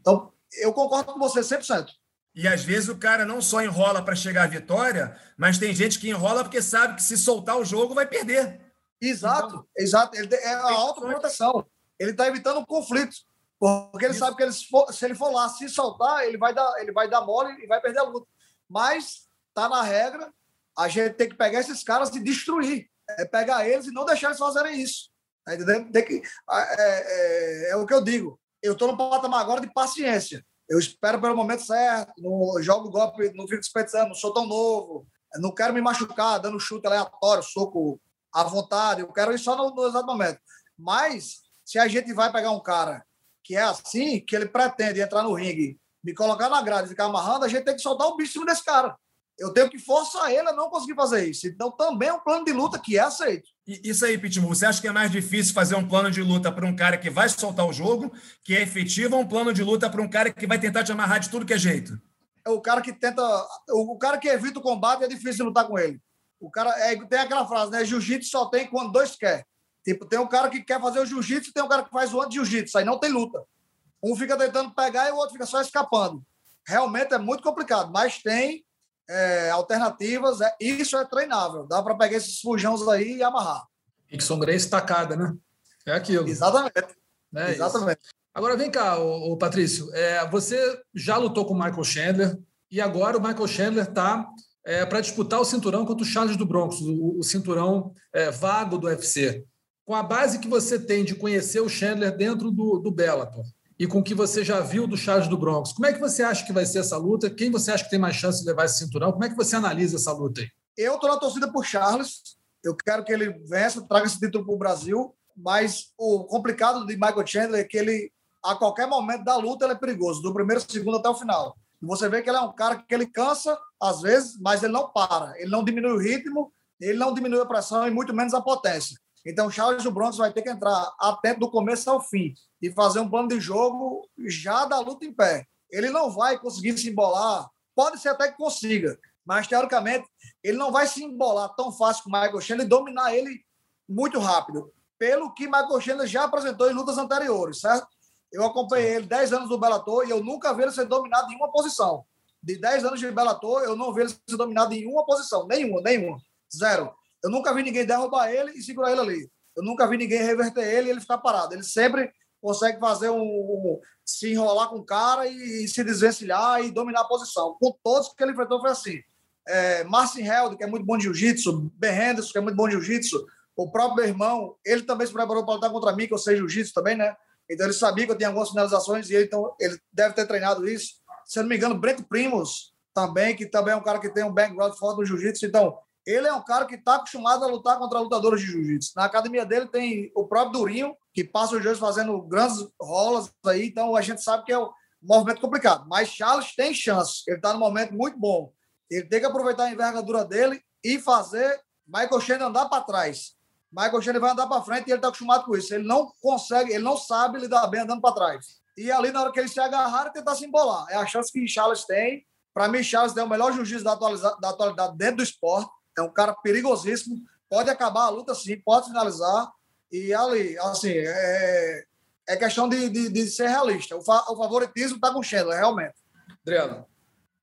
Então, eu concordo com você 100%. E às vezes o cara não só enrola para chegar à vitória, mas tem gente que enrola porque sabe que se soltar o jogo vai perder. Exato, então, exato. Ele, é a autoproteção. Ele está evitando um conflito. Porque ele Isso. sabe que ele, se ele for lá se soltar, ele vai dar, ele vai dar mole e vai perder a luta. Mas tá na regra, a gente tem que pegar esses caras e destruir. É pegar eles e não deixar eles fazerem isso. Tá entendendo? Tem que, é, é, é o que eu digo. Eu estou no patamar agora de paciência. Eu espero pelo momento certo, não jogo golpe, não fico desperdiçando, não sou tão novo, não quero me machucar, dando chute aleatório, soco à vontade, eu quero ir só no, no exato momento. Mas, se a gente vai pegar um cara que é assim, que ele pretende entrar no ringue, me colocar na grade e ficar amarrando, a gente tem que soltar o bicho desse cara. Eu tenho que forçar ele a não conseguir fazer isso. Então, também é um plano de luta que é aceito. Isso aí, Pitbull. Você acha que é mais difícil fazer um plano de luta para um cara que vai soltar o jogo, que é efetivo, ou um plano de luta para um cara que vai tentar te amarrar de tudo que é jeito? É o cara que tenta. O cara que evita o combate é difícil lutar com ele. O cara é, tem aquela frase, né? Jiu-jitsu só tem quando dois quer. Tipo, tem um cara que quer fazer o jiu-jitsu e tem um cara que faz o anti-jiu-jitsu. Aí não tem luta. Um fica tentando pegar e o outro fica só escapando. Realmente é muito complicado, mas tem é, alternativas. É, isso é treinável. Dá para pegar esses fujões aí e amarrar. Rickson Grace tacada, né? É aquilo. Exatamente. É Exatamente. Isso. Agora vem cá, o, o Patrício. É, você já lutou com o Michael Chandler e agora o Michael Chandler está é, para disputar o cinturão contra o Charles do Bronx, o, o cinturão é, vago do UFC. Com a base que você tem de conhecer o Chandler dentro do, do Bellator e com o que você já viu do Charles do Bronx, como é que você acha que vai ser essa luta? Quem você acha que tem mais chance de levar esse cinturão? Como é que você analisa essa luta aí? Eu estou na torcida por Charles. Eu quero que ele vença, traga esse título para o Brasil. Mas o complicado de Michael Chandler é que ele, a qualquer momento da luta, ele é perigoso, do primeiro segundo até o final. Você vê que ele é um cara que ele cansa, às vezes, mas ele não para. Ele não diminui o ritmo, ele não diminui a pressão e muito menos a potência. Então, Charles do Bronx vai ter que entrar atento do começo ao fim e fazer um plano de jogo já da luta em pé. Ele não vai conseguir se embolar, pode ser até que consiga, mas teoricamente ele não vai se embolar tão fácil com o Michael Chandler e dominar ele muito rápido, pelo que Michael Chandler já apresentou em lutas anteriores, certo? Eu acompanhei ele 10 anos no Bellator e eu nunca vi ele ser dominado em uma posição. De 10 anos de Bellator, eu não vi ele ser dominado em uma posição, nenhuma, nenhuma, zero. Eu nunca vi ninguém derrubar ele e segurar ele ali. Eu nunca vi ninguém reverter ele e ele ficar parado. Ele sempre consegue fazer um, um se enrolar com o cara e, e, se desvencilhar e dominar a posição. Com todos que ele enfrentou foi assim. É, Marcin Held, que é muito bom de jiu-jitsu, Ben Henderson, que é muito bom de jiu-jitsu, o próprio meu irmão, ele também se preparou para lutar contra mim, que eu sei jiu-jitsu também, né? Então ele sabia que eu tinha algumas finalizações e ele, então, ele deve ter treinado isso. Se eu não me engano, Brent Primos também, que também é um cara que tem um background forte no jiu-jitsu. Então, ele é um cara que está acostumado a lutar contra lutadores de jiu-jitsu. Na academia dele tem o próprio Durinho, que passa os dias fazendo grandes rolas aí, então a gente sabe que é um movimento complicado. Mas Charles tem chance, ele está num momento muito bom. Ele tem que aproveitar a envergadura dele e fazer Michael Chandler andar para trás. Michael Chandler vai andar para frente e ele está acostumado com isso. Ele não consegue, ele não sabe lidar bem andando para trás. E ali, na hora que ele se agarrar, tentar se embolar. É a chance que Charles tem. Para mim, Charles é o melhor jiu-jitsu da, da atualidade dentro do esporte é um cara perigosíssimo, pode acabar a luta sim, pode finalizar. E ali, assim, é, é questão de, de, de ser realista. O, fa, o favoritismo está com o Chandler, realmente. Adriano.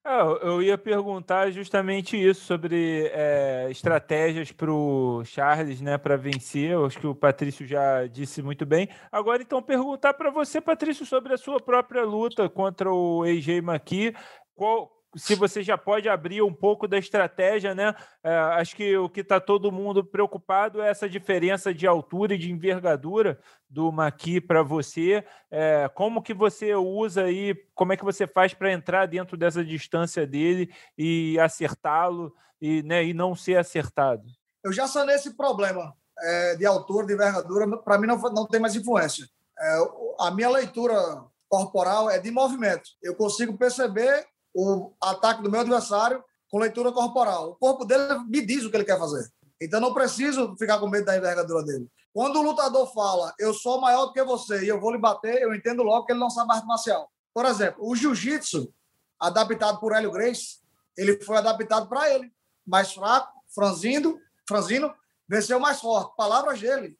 É, eu ia perguntar justamente isso sobre é, estratégias para o Charles, né, para vencer. Eu acho que o Patrício já disse muito bem. Agora, então, perguntar para você, Patrício, sobre a sua própria luta contra o AJ McKee. Qual, se você já pode abrir um pouco da estratégia, né? É, acho que o que está todo mundo preocupado é essa diferença de altura e de envergadura do Maqui para você. É, como que você usa aí, como é que você faz para entrar dentro dessa distância dele e acertá-lo e, né, e não ser acertado? Eu já sanei esse problema é, de altura, de envergadura, para mim não, não tem mais influência. É, a minha leitura corporal é de movimento. Eu consigo perceber o ataque do meu adversário com leitura corporal. O corpo dele me diz o que ele quer fazer. Então não preciso ficar com medo da envergadura dele. Quando o lutador fala, eu sou maior do que você e eu vou lhe bater, eu entendo logo que ele não sabe arte marcial. Por exemplo, o jiu-jitsu, adaptado por Hélio Grace, ele foi adaptado para ele. Mais fraco, franzindo, franzino, venceu mais forte. Palavras dele.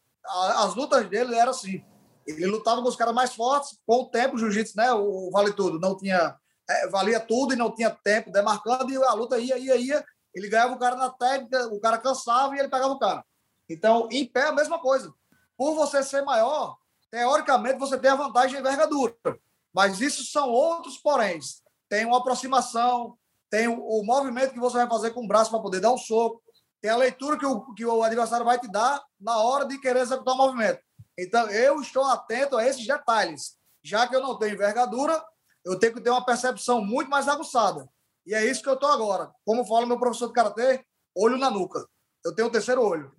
As lutas dele eram assim. Ele lutava com os caras mais fortes, com o tempo, o jiu-jitsu, né? O vale tudo, não tinha é, valia tudo e não tinha tempo demarcando, e a luta ia, ia, ia. Ele ganhava o cara na técnica, o cara cansava e ele pegava o cara. Então, em pé, a mesma coisa. Por você ser maior, teoricamente você tem a vantagem de envergadura. Mas isso são outros poréns. Tem uma aproximação, tem o, o movimento que você vai fazer com o braço para poder dar um soco, tem a leitura que o, que o adversário vai te dar na hora de querer executar o movimento. Então, eu estou atento a esses detalhes. Já que eu não tenho envergadura, eu tenho que ter uma percepção muito mais aguçada. E é isso que eu estou agora. Como fala meu professor de karatê, olho na nuca. Eu tenho o terceiro olho.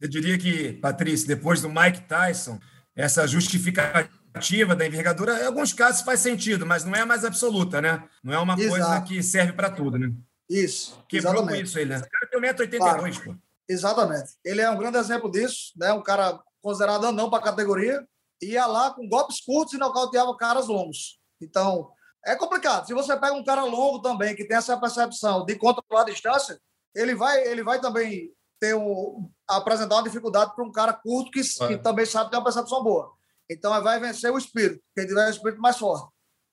eu diria que, Patrícia, depois do Mike Tyson, essa justificativa da envergadura, em alguns casos faz sentido, mas não é mais absoluta, né? Não é uma Exato. coisa que serve para tudo, né? Isso. Quebrou exatamente. com isso ele, né? O cara tem 1,82m, claro. pô. Exatamente. Ele é um grande exemplo disso, né? Um cara considerado andão para a categoria. Ia lá com golpes curtos e nocauteava caras longos. Então, é complicado. Se você pega um cara longo também, que tem essa percepção de controlar a distância, ele vai, ele vai também ter um, apresentar uma dificuldade para um cara curto que, é. que, também sabe ter uma percepção boa. Então, vai vencer o espírito, quem tiver o espírito mais forte.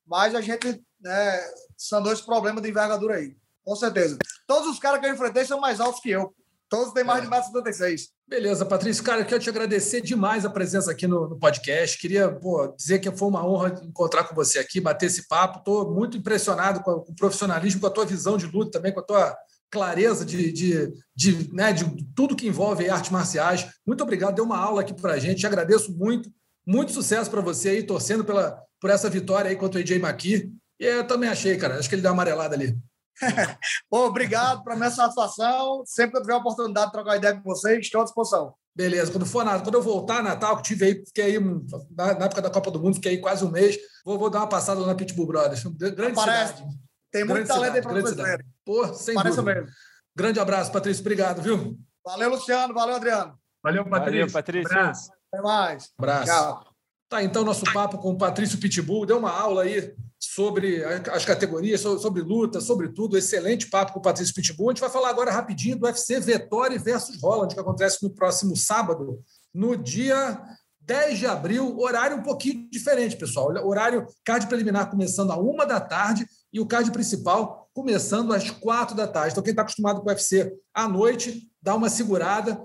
Mas a gente né, são dois problemas de envergadura aí, com certeza. Todos os caras que eu enfrentei são mais altos que eu. Todos têm mais é. de 1,76m. Beleza, Patrício. Cara, eu quero te agradecer demais a presença aqui no, no podcast. Queria pô, dizer que foi uma honra encontrar com você aqui, bater esse papo. Estou muito impressionado com, com, o profissionalismo, com a tua visão de luta também, com a tua clareza de, de, de, né, de tudo que envolve artes marciais. Muito obrigado, deu uma aula aqui para a gente, Te agradeço muito. Muito sucesso para você aí, torcendo pela, por essa vitória aí contra o AJ McKee. E eu também achei, cara, acho que ele deu uma amarelada ali. Bom, obrigado, para minha satisfação. Sempre que eu tiver a oportunidade de trocar ideia com vocês, estou à disposição. Beleza, quando for quando eu voltar Natal, que tive aí, fiquei aí na, na, época da Copa do Mundo, fiquei aí quase um mês, vou, vou dar uma passada lá na Pitbull Brothers. Grande Parece. cidade. Tem muito grande talento cidade, aí para vocês Pô, sem Parece dúvida. mesmo. Grande abraço, Patrício. Obrigado, viu? Valeu, Luciano. Valeu, Adriano. Valeu, Patrício. Valeu, Patrício. Abraço. Até mais. Abraço. Tchau. Tá, então, nosso papo com o Patrício Pitbull. Deu uma aula aí sobre as categorias, sobre luta, sobre tudo. Excelente papo com o Patrício Pitbull. A gente vai falar agora rapidinho do UFC Vettori versus Holland, que acontece no próximo sábado, no dia 10 de abril, horário um pouquinho diferente, pessoal. Horário card preliminar começando a uma da tarde e o card principal começando às quatro da tarde. Então, quem está acostumado com o UFC à noite, dá uma segurada,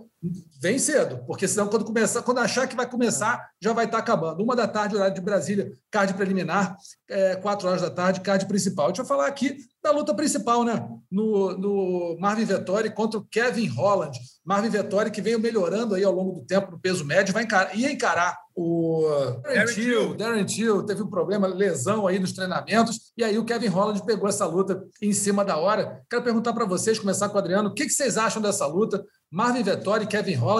vem cedo, porque senão quando começar, quando achar que vai começar, já vai estar acabando. Uma da tarde, horário de Brasília, card preliminar, é, quatro horas da tarde, card principal. Deixa eu falar aqui da luta principal, né? No, no Marvin Vettori contra o Kevin Holland. Marvin Vettori que veio melhorando aí ao longo do tempo no peso médio, vai encarar, ia encarar o Darren Till, Darren Till teve um problema, lesão aí nos treinamentos, e aí o Kevin Holland pegou essa luta em cima da hora. Quero perguntar para vocês, começar com o Adriano, o que, que vocês acham dessa luta? Marvin Vettori e Kevin Holland.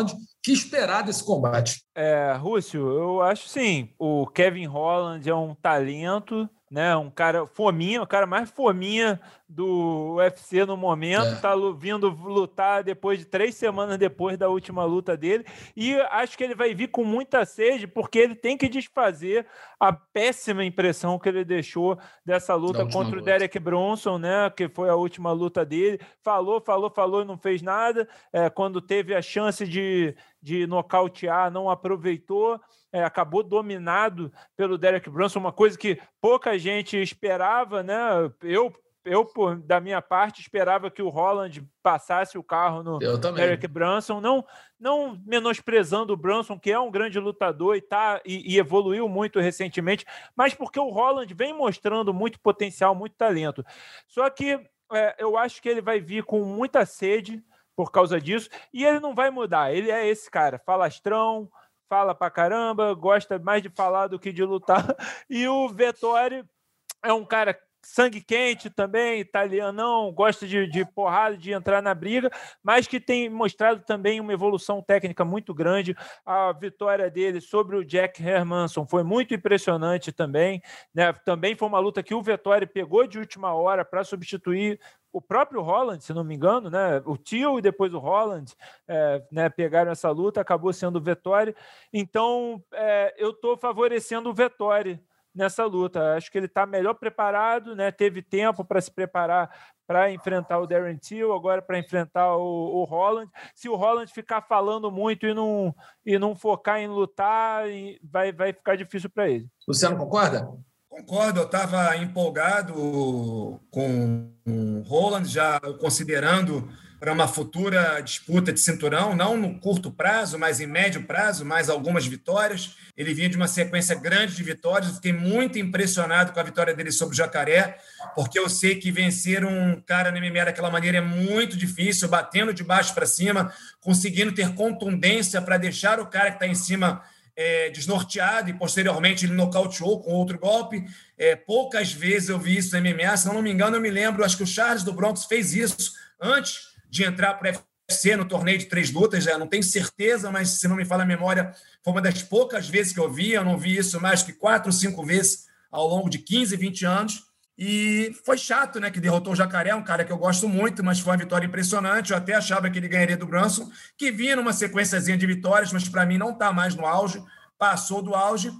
Que esperar desse combate? É, Rússio, eu acho sim. O Kevin Holland é um talento né? Um cara fominha, o cara mais fominha do UFC no momento, é. tá vindo lutar depois de três semanas depois da última luta dele, e acho que ele vai vir com muita sede, porque ele tem que desfazer a péssima impressão que ele deixou dessa luta contra o Derek Bronson, né? Que foi a última luta dele. Falou, falou, falou e não fez nada. É, quando teve a chance de, de nocautear, não aproveitou é, acabou dominado pelo Derek Brunson, uma coisa que pouca gente esperava, né? Eu, eu por, da minha parte, esperava que o Holland passasse o carro no Derek Brunson, não, não menosprezando o Brunson, que é um grande lutador e, tá, e, e evoluiu muito recentemente, mas porque o Holland vem mostrando muito potencial, muito talento. Só que é, eu acho que ele vai vir com muita sede por causa disso, e ele não vai mudar. Ele é esse cara, falastrão, fala pra caramba, gosta mais de falar do que de lutar. E o Vettori é um cara sangue quente também, italianão, gosta de, de porrada, de entrar na briga, mas que tem mostrado também uma evolução técnica muito grande. A vitória dele sobre o Jack Hermanson foi muito impressionante também. Né? Também foi uma luta que o Vettori pegou de última hora para substituir o próprio Holland, se não me engano, né? O Tio e depois o Holland é, né, pegaram essa luta, acabou sendo o Vettori. Então, é, eu estou favorecendo o Vettori nessa luta. Acho que ele está melhor preparado, né? Teve tempo para se preparar para enfrentar o Darren Till, agora para enfrentar o, o, Holland. Se o Holland ficar falando muito e não, e não focar em lutar, vai, vai ficar difícil para ele. Luciano, concorda? Concordo, eu estava empolgado com o Roland, já considerando para uma futura disputa de cinturão, não no curto prazo, mas em médio prazo, mais algumas vitórias. Ele vinha de uma sequência grande de vitórias, fiquei muito impressionado com a vitória dele sobre o Jacaré, porque eu sei que vencer um cara no MMA daquela maneira é muito difícil, batendo de baixo para cima, conseguindo ter contundência para deixar o cara que está em cima é, desnorteado e posteriormente ele nocauteou com outro golpe. É, poucas vezes eu vi isso no MMA, se não me engano, eu me lembro, acho que o Charles do Bronx fez isso antes de entrar para o no torneio de três lutas, já não tenho certeza, mas se não me fala a memória, foi uma das poucas vezes que eu vi, eu não vi isso mais que quatro, cinco vezes ao longo de 15, 20 anos. E foi chato, né? Que derrotou o Jacaré, um cara que eu gosto muito, mas foi uma vitória impressionante. Eu até achava que ele ganharia do Branson, que vinha numa sequenciazinha de vitórias, mas para mim não está mais no auge, passou do auge.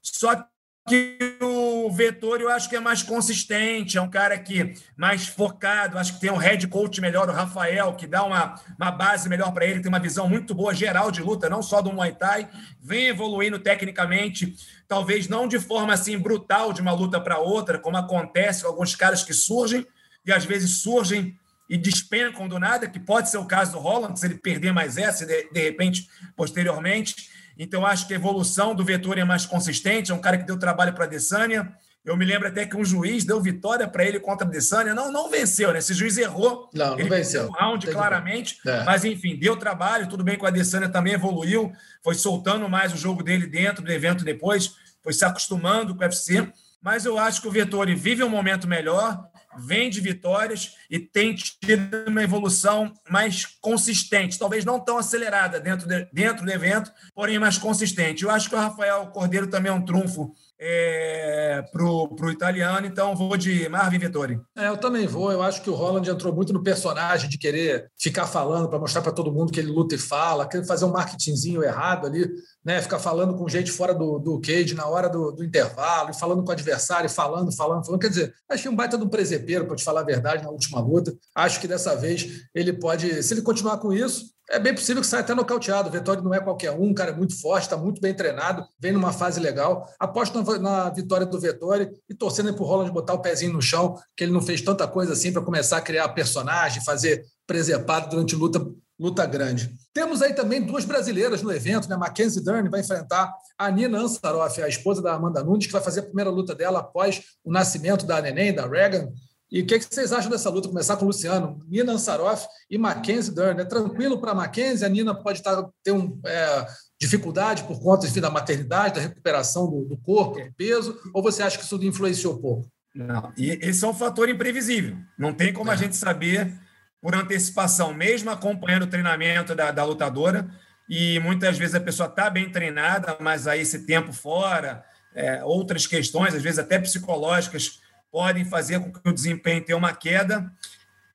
Só que o Vettori eu acho que é mais consistente, é um cara que mais focado, acho que tem um head coach melhor, o Rafael, que dá uma, uma base melhor para ele, tem uma visão muito boa geral de luta, não só do Muay Thai, vem evoluindo tecnicamente, talvez não de forma assim brutal de uma luta para outra, como acontece com alguns caras que surgem e às vezes surgem e despencam do nada, que pode ser o caso do Holland, se ele perder mais essa, de, de repente, posteriormente então, acho que a evolução do Vettori é mais consistente. É um cara que deu trabalho para a Adesanya. Eu me lembro até que um juiz deu vitória para ele contra a Adesanya. Não, não venceu, né? Esse juiz errou. Não, não ele venceu. Um round, Entendi. claramente. É. Mas, enfim, deu trabalho. Tudo bem que o Adesanya também evoluiu. Foi soltando mais o jogo dele dentro do evento depois. Foi se acostumando com o UFC. Mas eu acho que o Vettori vive um momento melhor, vem de vitórias e tem tido uma evolução mais consistente. Talvez não tão acelerada dentro, de- dentro do evento, porém mais consistente. Eu acho que o Rafael Cordeiro também é um trunfo é, para o italiano. Então, vou de Marvin Vettori. É, eu também vou. Eu acho que o Roland entrou muito no personagem de querer ficar falando para mostrar para todo mundo que ele luta e fala, querer fazer um marketingzinho errado ali, né? Ficar falando com gente fora do, do cage na hora do, do intervalo, e falando com o adversário, falando, falando, falando. Quer dizer, achei um baita de um presepeiro, para te falar a verdade, na última luta. Acho que dessa vez ele pode, se ele continuar com isso, é bem possível que saia até nocauteado. O Vettori não é qualquer um, cara é muito forte, está muito bem treinado, vem numa fase legal. Aposto na, vitória do Vettori e torcendo para o Roland botar o pezinho no chão, que ele não fez tanta coisa assim para começar a criar personagem, fazer presepado durante luta, luta grande. Temos aí também duas brasileiras no evento, né? Mackenzie Dern vai enfrentar a Nina Ansaroff, a esposa da Amanda Nunes, que vai fazer a primeira luta dela após o nascimento da neném, da Reagan. E o que, que vocês acham dessa luta? Começar com o Luciano, Nina Ansaroff e Mackenzie Dern. É tranquilo para a Mackenzie? A Nina pode estar, ter um, é, dificuldade por conta enfim, da maternidade, da recuperação do, do corpo, do peso? Ou você acha que isso influenciou pouco? Não. E esse é um fator imprevisível. Não tem como a gente saber por antecipação, mesmo acompanhando o treinamento da, da lutadora. E muitas vezes a pessoa está bem treinada, mas aí esse tempo fora, é, outras questões, às vezes até psicológicas, podem fazer com que o desempenho tenha uma queda.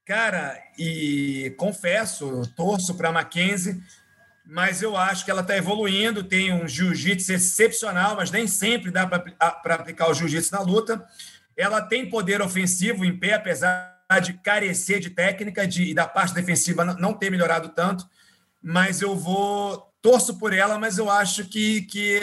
Cara, e confesso, torço para a Mackenzie, mas eu acho que ela está evoluindo. Tem um jiu-jitsu excepcional, mas nem sempre dá para aplicar o jiu-jitsu na luta. Ela tem poder ofensivo em pé, apesar de carecer de técnica de, e da parte defensiva não ter melhorado tanto. Mas eu vou. Torço por ela, mas eu acho que, que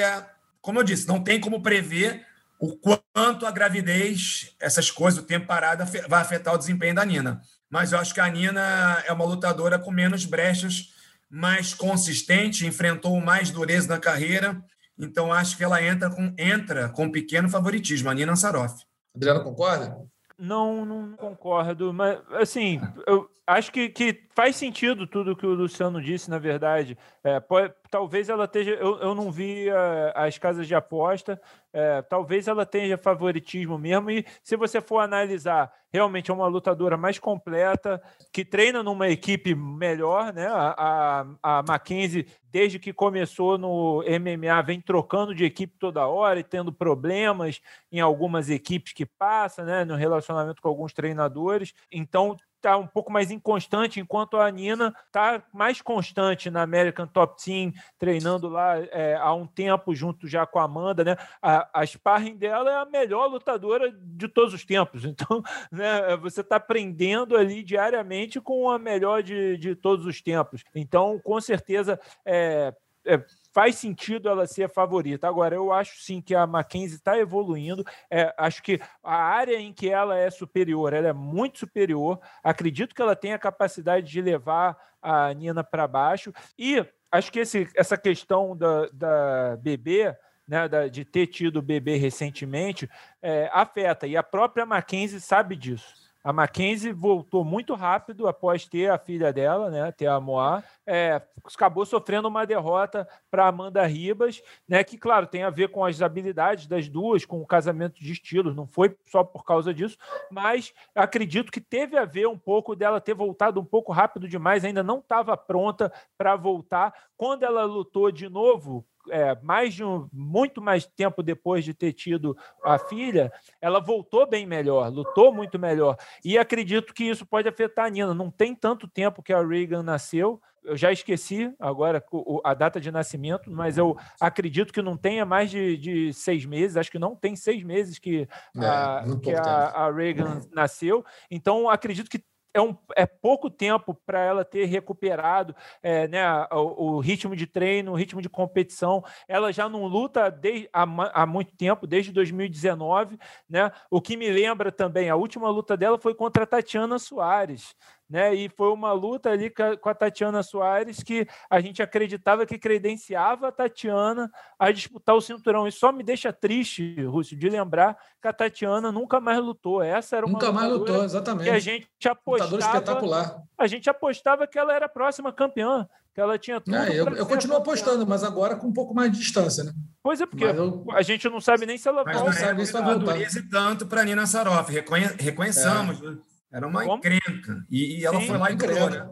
como eu disse, não tem como prever o quanto a gravidez, essas coisas, o tempo parado, vai afetar o desempenho da Nina. Mas eu acho que a Nina é uma lutadora com menos brechas, mais consistente, enfrentou mais dureza na carreira. Então, acho que ela entra com, entra com pequeno favoritismo, a Nina Ansaroff. Adriano, concorda? Não, não concordo, mas assim, eu acho que, que faz sentido tudo que o Luciano disse, na verdade. É, pode, talvez ela esteja. Eu, eu não vi a, as casas de aposta, é, talvez ela tenha favoritismo mesmo. E se você for analisar, realmente é uma lutadora mais completa, que treina numa equipe melhor, né? A, a, a Mackenzie, desde que começou no MMA, vem trocando de equipe toda hora e tendo problemas em algumas equipes que passa, né? No relacionamento com alguns treinadores. Então, está um pouco mais inconstante, enquanto a Nina está mais constante na American Top Team, treinando lá é, há um tempo junto já com a Amanda, né? A, a sparring dela é a melhor lutadora de todos os tempos, então né, você está aprendendo ali diariamente com a melhor de, de todos os tempos. Então, com certeza, é, é, faz sentido ela ser a favorita. Agora, eu acho sim que a Mackenzie está evoluindo. É, acho que a área em que ela é superior, ela é muito superior. Acredito que ela tem a capacidade de levar a Nina para baixo. E acho que esse, essa questão da, da bebê. Né, de ter tido bebê recentemente, é, afeta. E a própria Mackenzie sabe disso. A Mackenzie voltou muito rápido após ter a filha dela, né, ter a Moá, é, acabou sofrendo uma derrota para Amanda Ribas, né, que, claro, tem a ver com as habilidades das duas, com o casamento de estilos, não foi só por causa disso, mas acredito que teve a ver um pouco dela ter voltado um pouco rápido demais, ainda não estava pronta para voltar. Quando ela lutou de novo, é, mais de um, muito mais tempo depois de ter tido a filha, ela voltou bem melhor, lutou muito melhor. E acredito que isso pode afetar a Nina. Não tem tanto tempo que a Reagan nasceu. Eu já esqueci agora a data de nascimento, mas eu acredito que não tenha mais de, de seis meses. Acho que não tem seis meses que, é, a, que a, a Reagan nasceu. Então, acredito que é, um, é pouco tempo para ela ter recuperado é, né, o, o, ritmo de treino, o ritmo de competição. Ela já não luta há, há, muito tempo, desde 2019. Né? O que me lembra também, a última luta dela foi contra a Tatiana Soares. Né? E foi uma luta ali com a Tatiana Soares que a gente acreditava que credenciava a Tatiana a disputar o cinturão. E só me deixa triste, Rússio, de lembrar que a Tatiana nunca mais lutou. Essa era uma nunca mais lutou, exatamente. Que a gente apostava. espetacular. A gente apostava que ela era a próxima campeã, que ela tinha tudo. É, eu, eu continuo apostando, mas agora com um pouco mais de distância, né? Pois é, porque eu... a gente não sabe nem se ela mas volta. Não sabe se vai voltar. tanto para Nina Saroff, reconhe... reconheçamos. É. Era uma Como? encrenca. E, e ela Sim, foi lá e ganhou, né?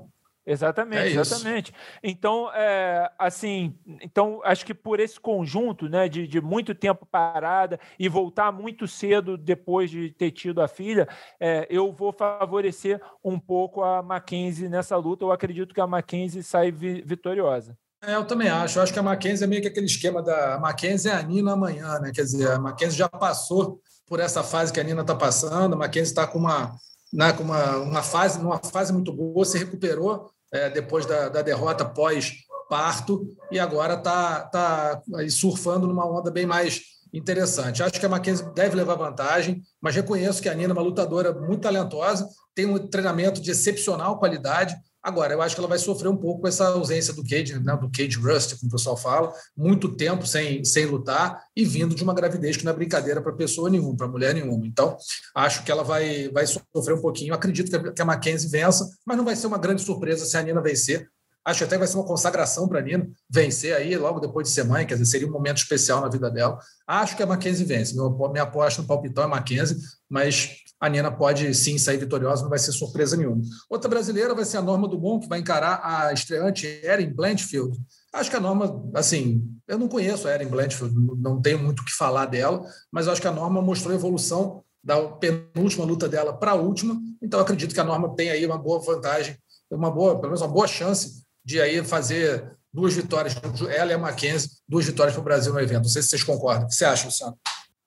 Exatamente, é exatamente. Então, é, assim, então acho que por esse conjunto, né, de, de, muito tempo parada e voltar muito cedo depois de ter tido a filha, é, eu vou favorecer um pouco a Mackenzie nessa luta. Eu acredito que a Mackenzie sai vi vitoriosa. É, eu também acho. Eu acho que a Mackenzie é meio que aquele esquema da a Mackenzie é a Nina amanhã, né? Quer dizer, a Mackenzie já passou por essa fase que a Nina está passando. A Mackenzie está com uma né, com uma, uma fase, numa fase muito boa, se recuperou é, depois da, da derrota pós-parto e agora está tá surfando numa onda bem mais interessante. Acho que a Mackenzie deve levar vantagem, mas reconheço que a Nina é uma lutadora muito talentosa, tem um treinamento de excepcional qualidade, Agora, eu acho que ela vai sofrer um pouco com essa ausência do Cage, né, do Cage Rust, como o pessoal fala, muito tempo sem, sem lutar e vindo de uma gravidez que não é brincadeira para pessoa nenhuma, para mulher nenhuma. Então, acho que ela vai, vai sofrer um pouquinho. Acredito que a Mackenzie vença, mas não vai ser uma grande surpresa se a Nina vencer. Acho até que vai ser uma consagração para a Nina vencer aí logo depois de ser mãe, quer dizer, seria um momento especial na vida dela. Acho que a Mackenzie vence. Meu, minha aposta no palpitão é Mackenzie, mas a Nina pode sim sair vitoriosa, não vai ser surpresa nenhuma. Outra brasileira vai ser a Norma Dumont, que vai encarar a estreante Erin Blanchfield. Acho que a Norma, assim, eu não conheço a Erin Blanchfield, não tenho muito o que falar dela, mas acho que a Norma mostrou evolução da penúltima luta dela para a última, então acredito que a Norma tem aí uma boa vantagem, uma boa, pelo menos uma boa chance de aí fazer duas vitórias, ela e a Mackenzie, duas vitórias para o Brasil no evento. Não sei se vocês concordam. O que você acha, Luciano?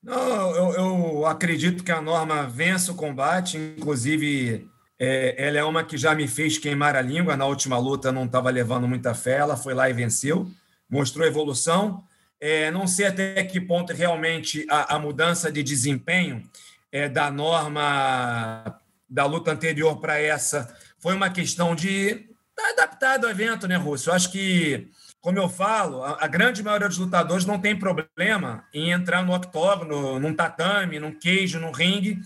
Não, eu, eu, acredito que a Norma vença o combate, inclusive é, ela é uma que já me fez queimar a língua. Na última luta não estava levando muita fé, ela foi lá e venceu, mostrou evolução. É, não sei até que ponto realmente a, a mudança de desempenho é, da Norma da luta anterior para essa foi uma questão de tá adaptado ao evento, né, Russo? Eu acho que como eu falo, a, a, grande maioria dos lutadores não tem problema em entrar no octógono, num tatame, num queijo, num ringue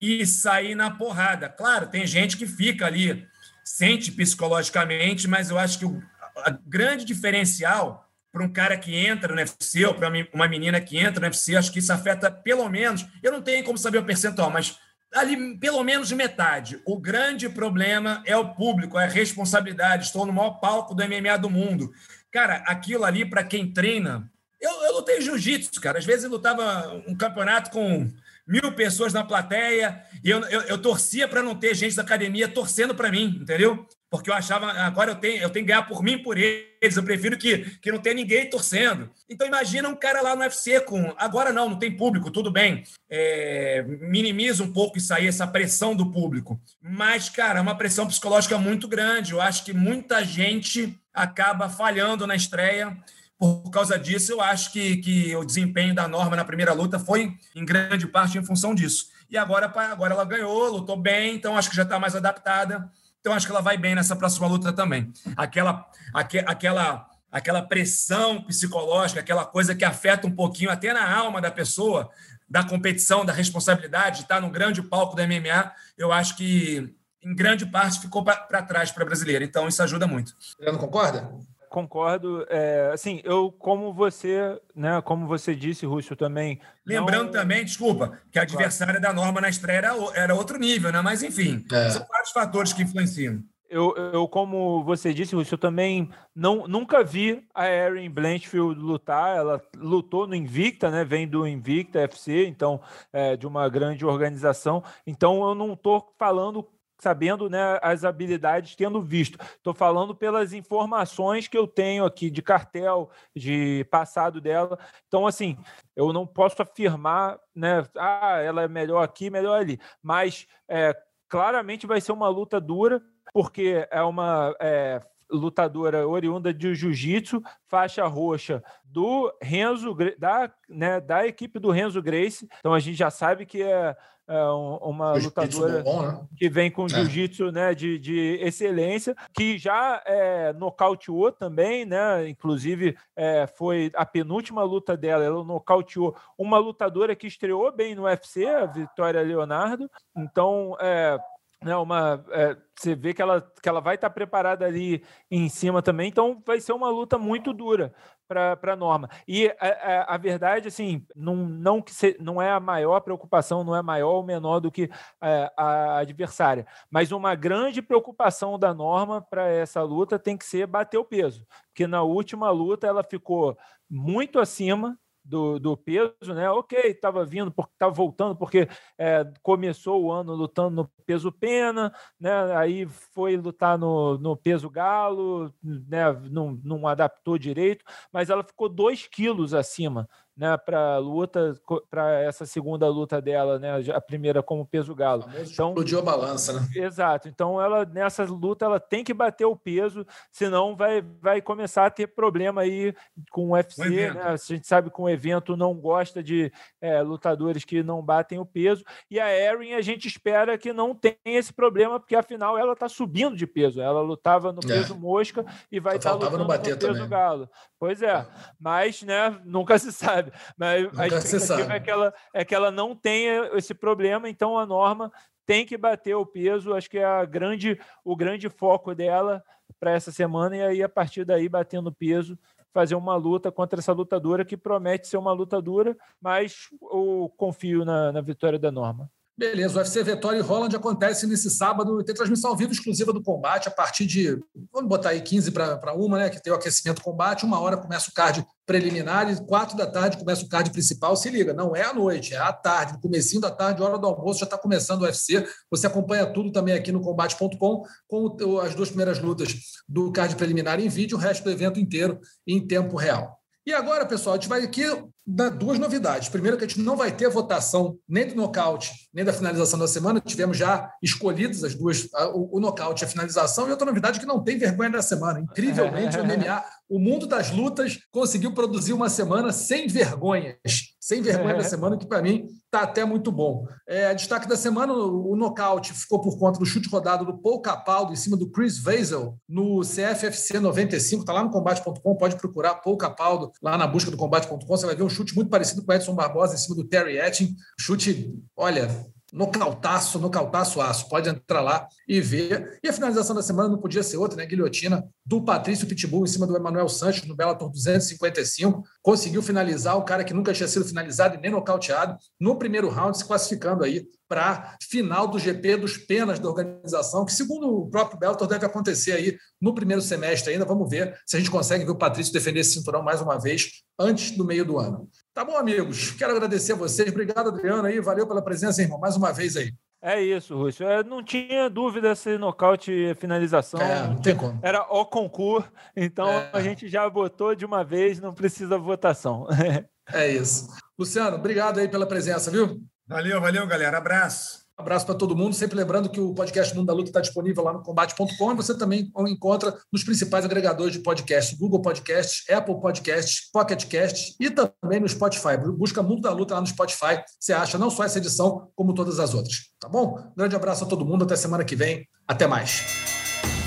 e sair na porrada. Claro, tem gente que fica ali, sente psicologicamente, mas eu acho que o a grande diferencial para um cara que entra no UFC ou para uma menina que entra no UFC, acho que isso afeta pelo menos, eu não tenho como saber o percentual, mas ali pelo menos metade. O grande problema é o público, é a responsabilidade. Estou no maior palco do MMA do mundo. Cara, aquilo ali, para quem treina. Eu, eu lutei jiu-jitsu, cara. Às vezes eu lutava um campeonato com mil pessoas na plateia e eu, eu, eu torcia para não ter gente da academia torcendo para mim, entendeu? Porque eu achava, agora eu tenho, eu tenho que ganhar por mim por eles, eu prefiro que, que não tenha ninguém torcendo. Então imagina um cara lá no UFC com. Agora não, não tem público, tudo bem. É, minimiza um pouco isso aí, essa pressão do público. Mas, cara, é uma pressão psicológica muito grande. Eu acho que muita gente acaba falhando na estreia. Por causa disso, eu acho que, que o desempenho da Norma na primeira luta foi, em grande parte, em função disso. E agora, agora ela ganhou, lutou bem, então acho que já está mais adaptada. Então acho que ela vai bem nessa próxima luta também. Aquela, aqu, aquela, aquela pressão psicológica, aquela coisa que afeta um pouquinho até na alma da pessoa, da competição, da responsabilidade, de estar no grande palco da MMA, eu acho que em grande parte ficou para trás para a brasileira. Então, isso ajuda muito. Você não concorda? Concordo. É, assim, eu, como você, né, como você disse, Rússio, também. Lembrando não... também, desculpa, que a adversária da norma na estreia era, era outro nível, né? Mas, enfim, é. são vários fatores que influenciam. Eu, eu, como você disse, Rússio, eu também não, nunca vi a Erin Blanchfield lutar. Ela lutou no Invicta, né? Vem do Invicta FC, então, é, de uma grande organização. Então, eu não estou falando sabendo né, as habilidades, tendo visto. Estou falando pelas informações que eu tenho aqui de cartel, de passado dela. Então, assim, eu não posso afirmar, né? Ah, ela é melhor aqui, melhor ali. Mas é, claramente vai ser uma luta dura, porque é uma. É, lutadora oriunda de jiu-jitsu, faixa roxa do Renzo, da, né, da equipe do Renzo Grace. Então a gente já sabe que é, é uma lutadora bom, né? que vem com é. jiu-jitsu né, de, de excelência, que já é, nocauteou também, né? Inclusive é, foi a penúltima luta dela, ela nocauteou uma lutadora que estreou bem no UFC, a Vitória Leonardo. Então, é, né, uma, é, você vê que ela, que ela vai estar preparada ali em cima também, então vai ser uma luta muito dura para a Norma. E a, a, a, verdade, assim, não, não, que se, não é a maior preocupação, não é maior ou menor do que a, a adversária, mas uma grande preocupação da Norma para essa luta tem que ser bater o peso, porque na última luta ela ficou muito acima do, do peso, né? Ok, estava vindo, porque estava voltando, porque é, começou o ano lutando no peso pena, né? Aí foi lutar no, no peso galo, né? Não, não adaptou direito, mas ela ficou dois quilos acima né, para luta, para essa segunda luta dela, né, a primeira como peso galo. Então explodiu a balança, né? Exato. Então ela nessa luta ela tem que bater o peso, senão vai vai começar a ter problema aí com o UFC, né? A gente sabe que o evento não gosta de é, lutadores que não batem o peso e a Erin a gente espera que não tenha esse problema porque afinal ela está subindo de peso. Ela lutava no é. peso é. mosca e vai estar tá lutando no, no peso também. galo. Pois é, mas né, nunca se sabe. Mas Nunca a expectativa é que, ela, é que ela não tenha esse problema, então a norma tem que bater o peso, acho que é a grande, o grande foco dela para essa semana, e aí a partir daí, batendo peso, fazer uma luta contra essa lutadora que promete ser uma luta dura, mas eu confio na, na vitória da Norma. Beleza, o UFC Vitória e Holland acontece nesse sábado. Tem transmissão ao vivo exclusiva do combate a partir de, vamos botar aí 15 para uma, né? Que tem o aquecimento combate. Uma hora começa o card preliminar e quatro da tarde começa o card principal. Se liga, não é à noite, é à tarde, no comecinho da tarde, hora do almoço, já está começando o UFC. Você acompanha tudo também aqui no combate.com com as duas primeiras lutas do card preliminar em vídeo, o resto do evento inteiro em tempo real. E agora, pessoal, a gente vai aqui dar duas novidades. Primeiro, que a gente não vai ter votação nem do nocaute, nem da finalização da semana. Tivemos já escolhidas as duas, o, o nocaute e a finalização. E outra novidade que não tem vergonha da semana. Incrivelmente, o MMA, o mundo das lutas, conseguiu produzir uma semana sem vergonhas. Sem vergonha da semana, que para mim está até muito bom. É, destaque da semana, o, o nocaute ficou por conta do chute rodado do Paul Capaldo em cima do Chris Vazel no CFFC 95. Está lá no combate.com, pode procurar Paul Capaldo lá na busca do combate.com. Você vai ver um chute muito parecido com o Edson Barbosa em cima do Terry Etting. Chute, olha, nocautaço, nocautaço aço. Pode entrar lá e ver. E a finalização da semana não podia ser outra, né? Guilhotina do Patrício Pitbull em cima do Emanuel Santos no Bellator 255. Conseguiu finalizar o cara que nunca tinha sido finalizado e nem nocauteado no primeiro round, se classificando aí para final do GP dos penas da organização, que segundo o próprio Bellator deve acontecer aí no primeiro semestre ainda. Vamos ver se a gente consegue ver o Patrício defender esse cinturão mais uma vez antes do meio do ano. Tá bom, amigos? Quero agradecer a vocês. Obrigado, Adriano, aí. Valeu pela presença, irmão. Mais uma vez aí. É isso, Rússio. Eu não tinha dúvida se nocaute e finalização. É, não tem como. Era o concurso, então é. a gente já votou de uma vez, não precisa votação. é isso. Luciano, obrigado aí pela presença, viu? Valeu, valeu, galera. Abraço. Abraço para todo mundo. Sempre lembrando que o podcast Mundo da Luta está disponível lá no combate.com e você também o encontra nos principais agregadores de podcast: Google Podcasts, Apple Podcasts, Pocket Casts e também no Spotify. Busca Mundo da Luta lá no Spotify. Você acha não só essa edição, como todas as outras. Tá bom? grande abraço a todo mundo. Até semana que vem. Até mais.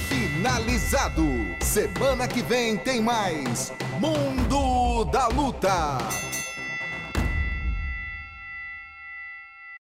Finalizado. Semana que vem tem mais Mundo da Luta.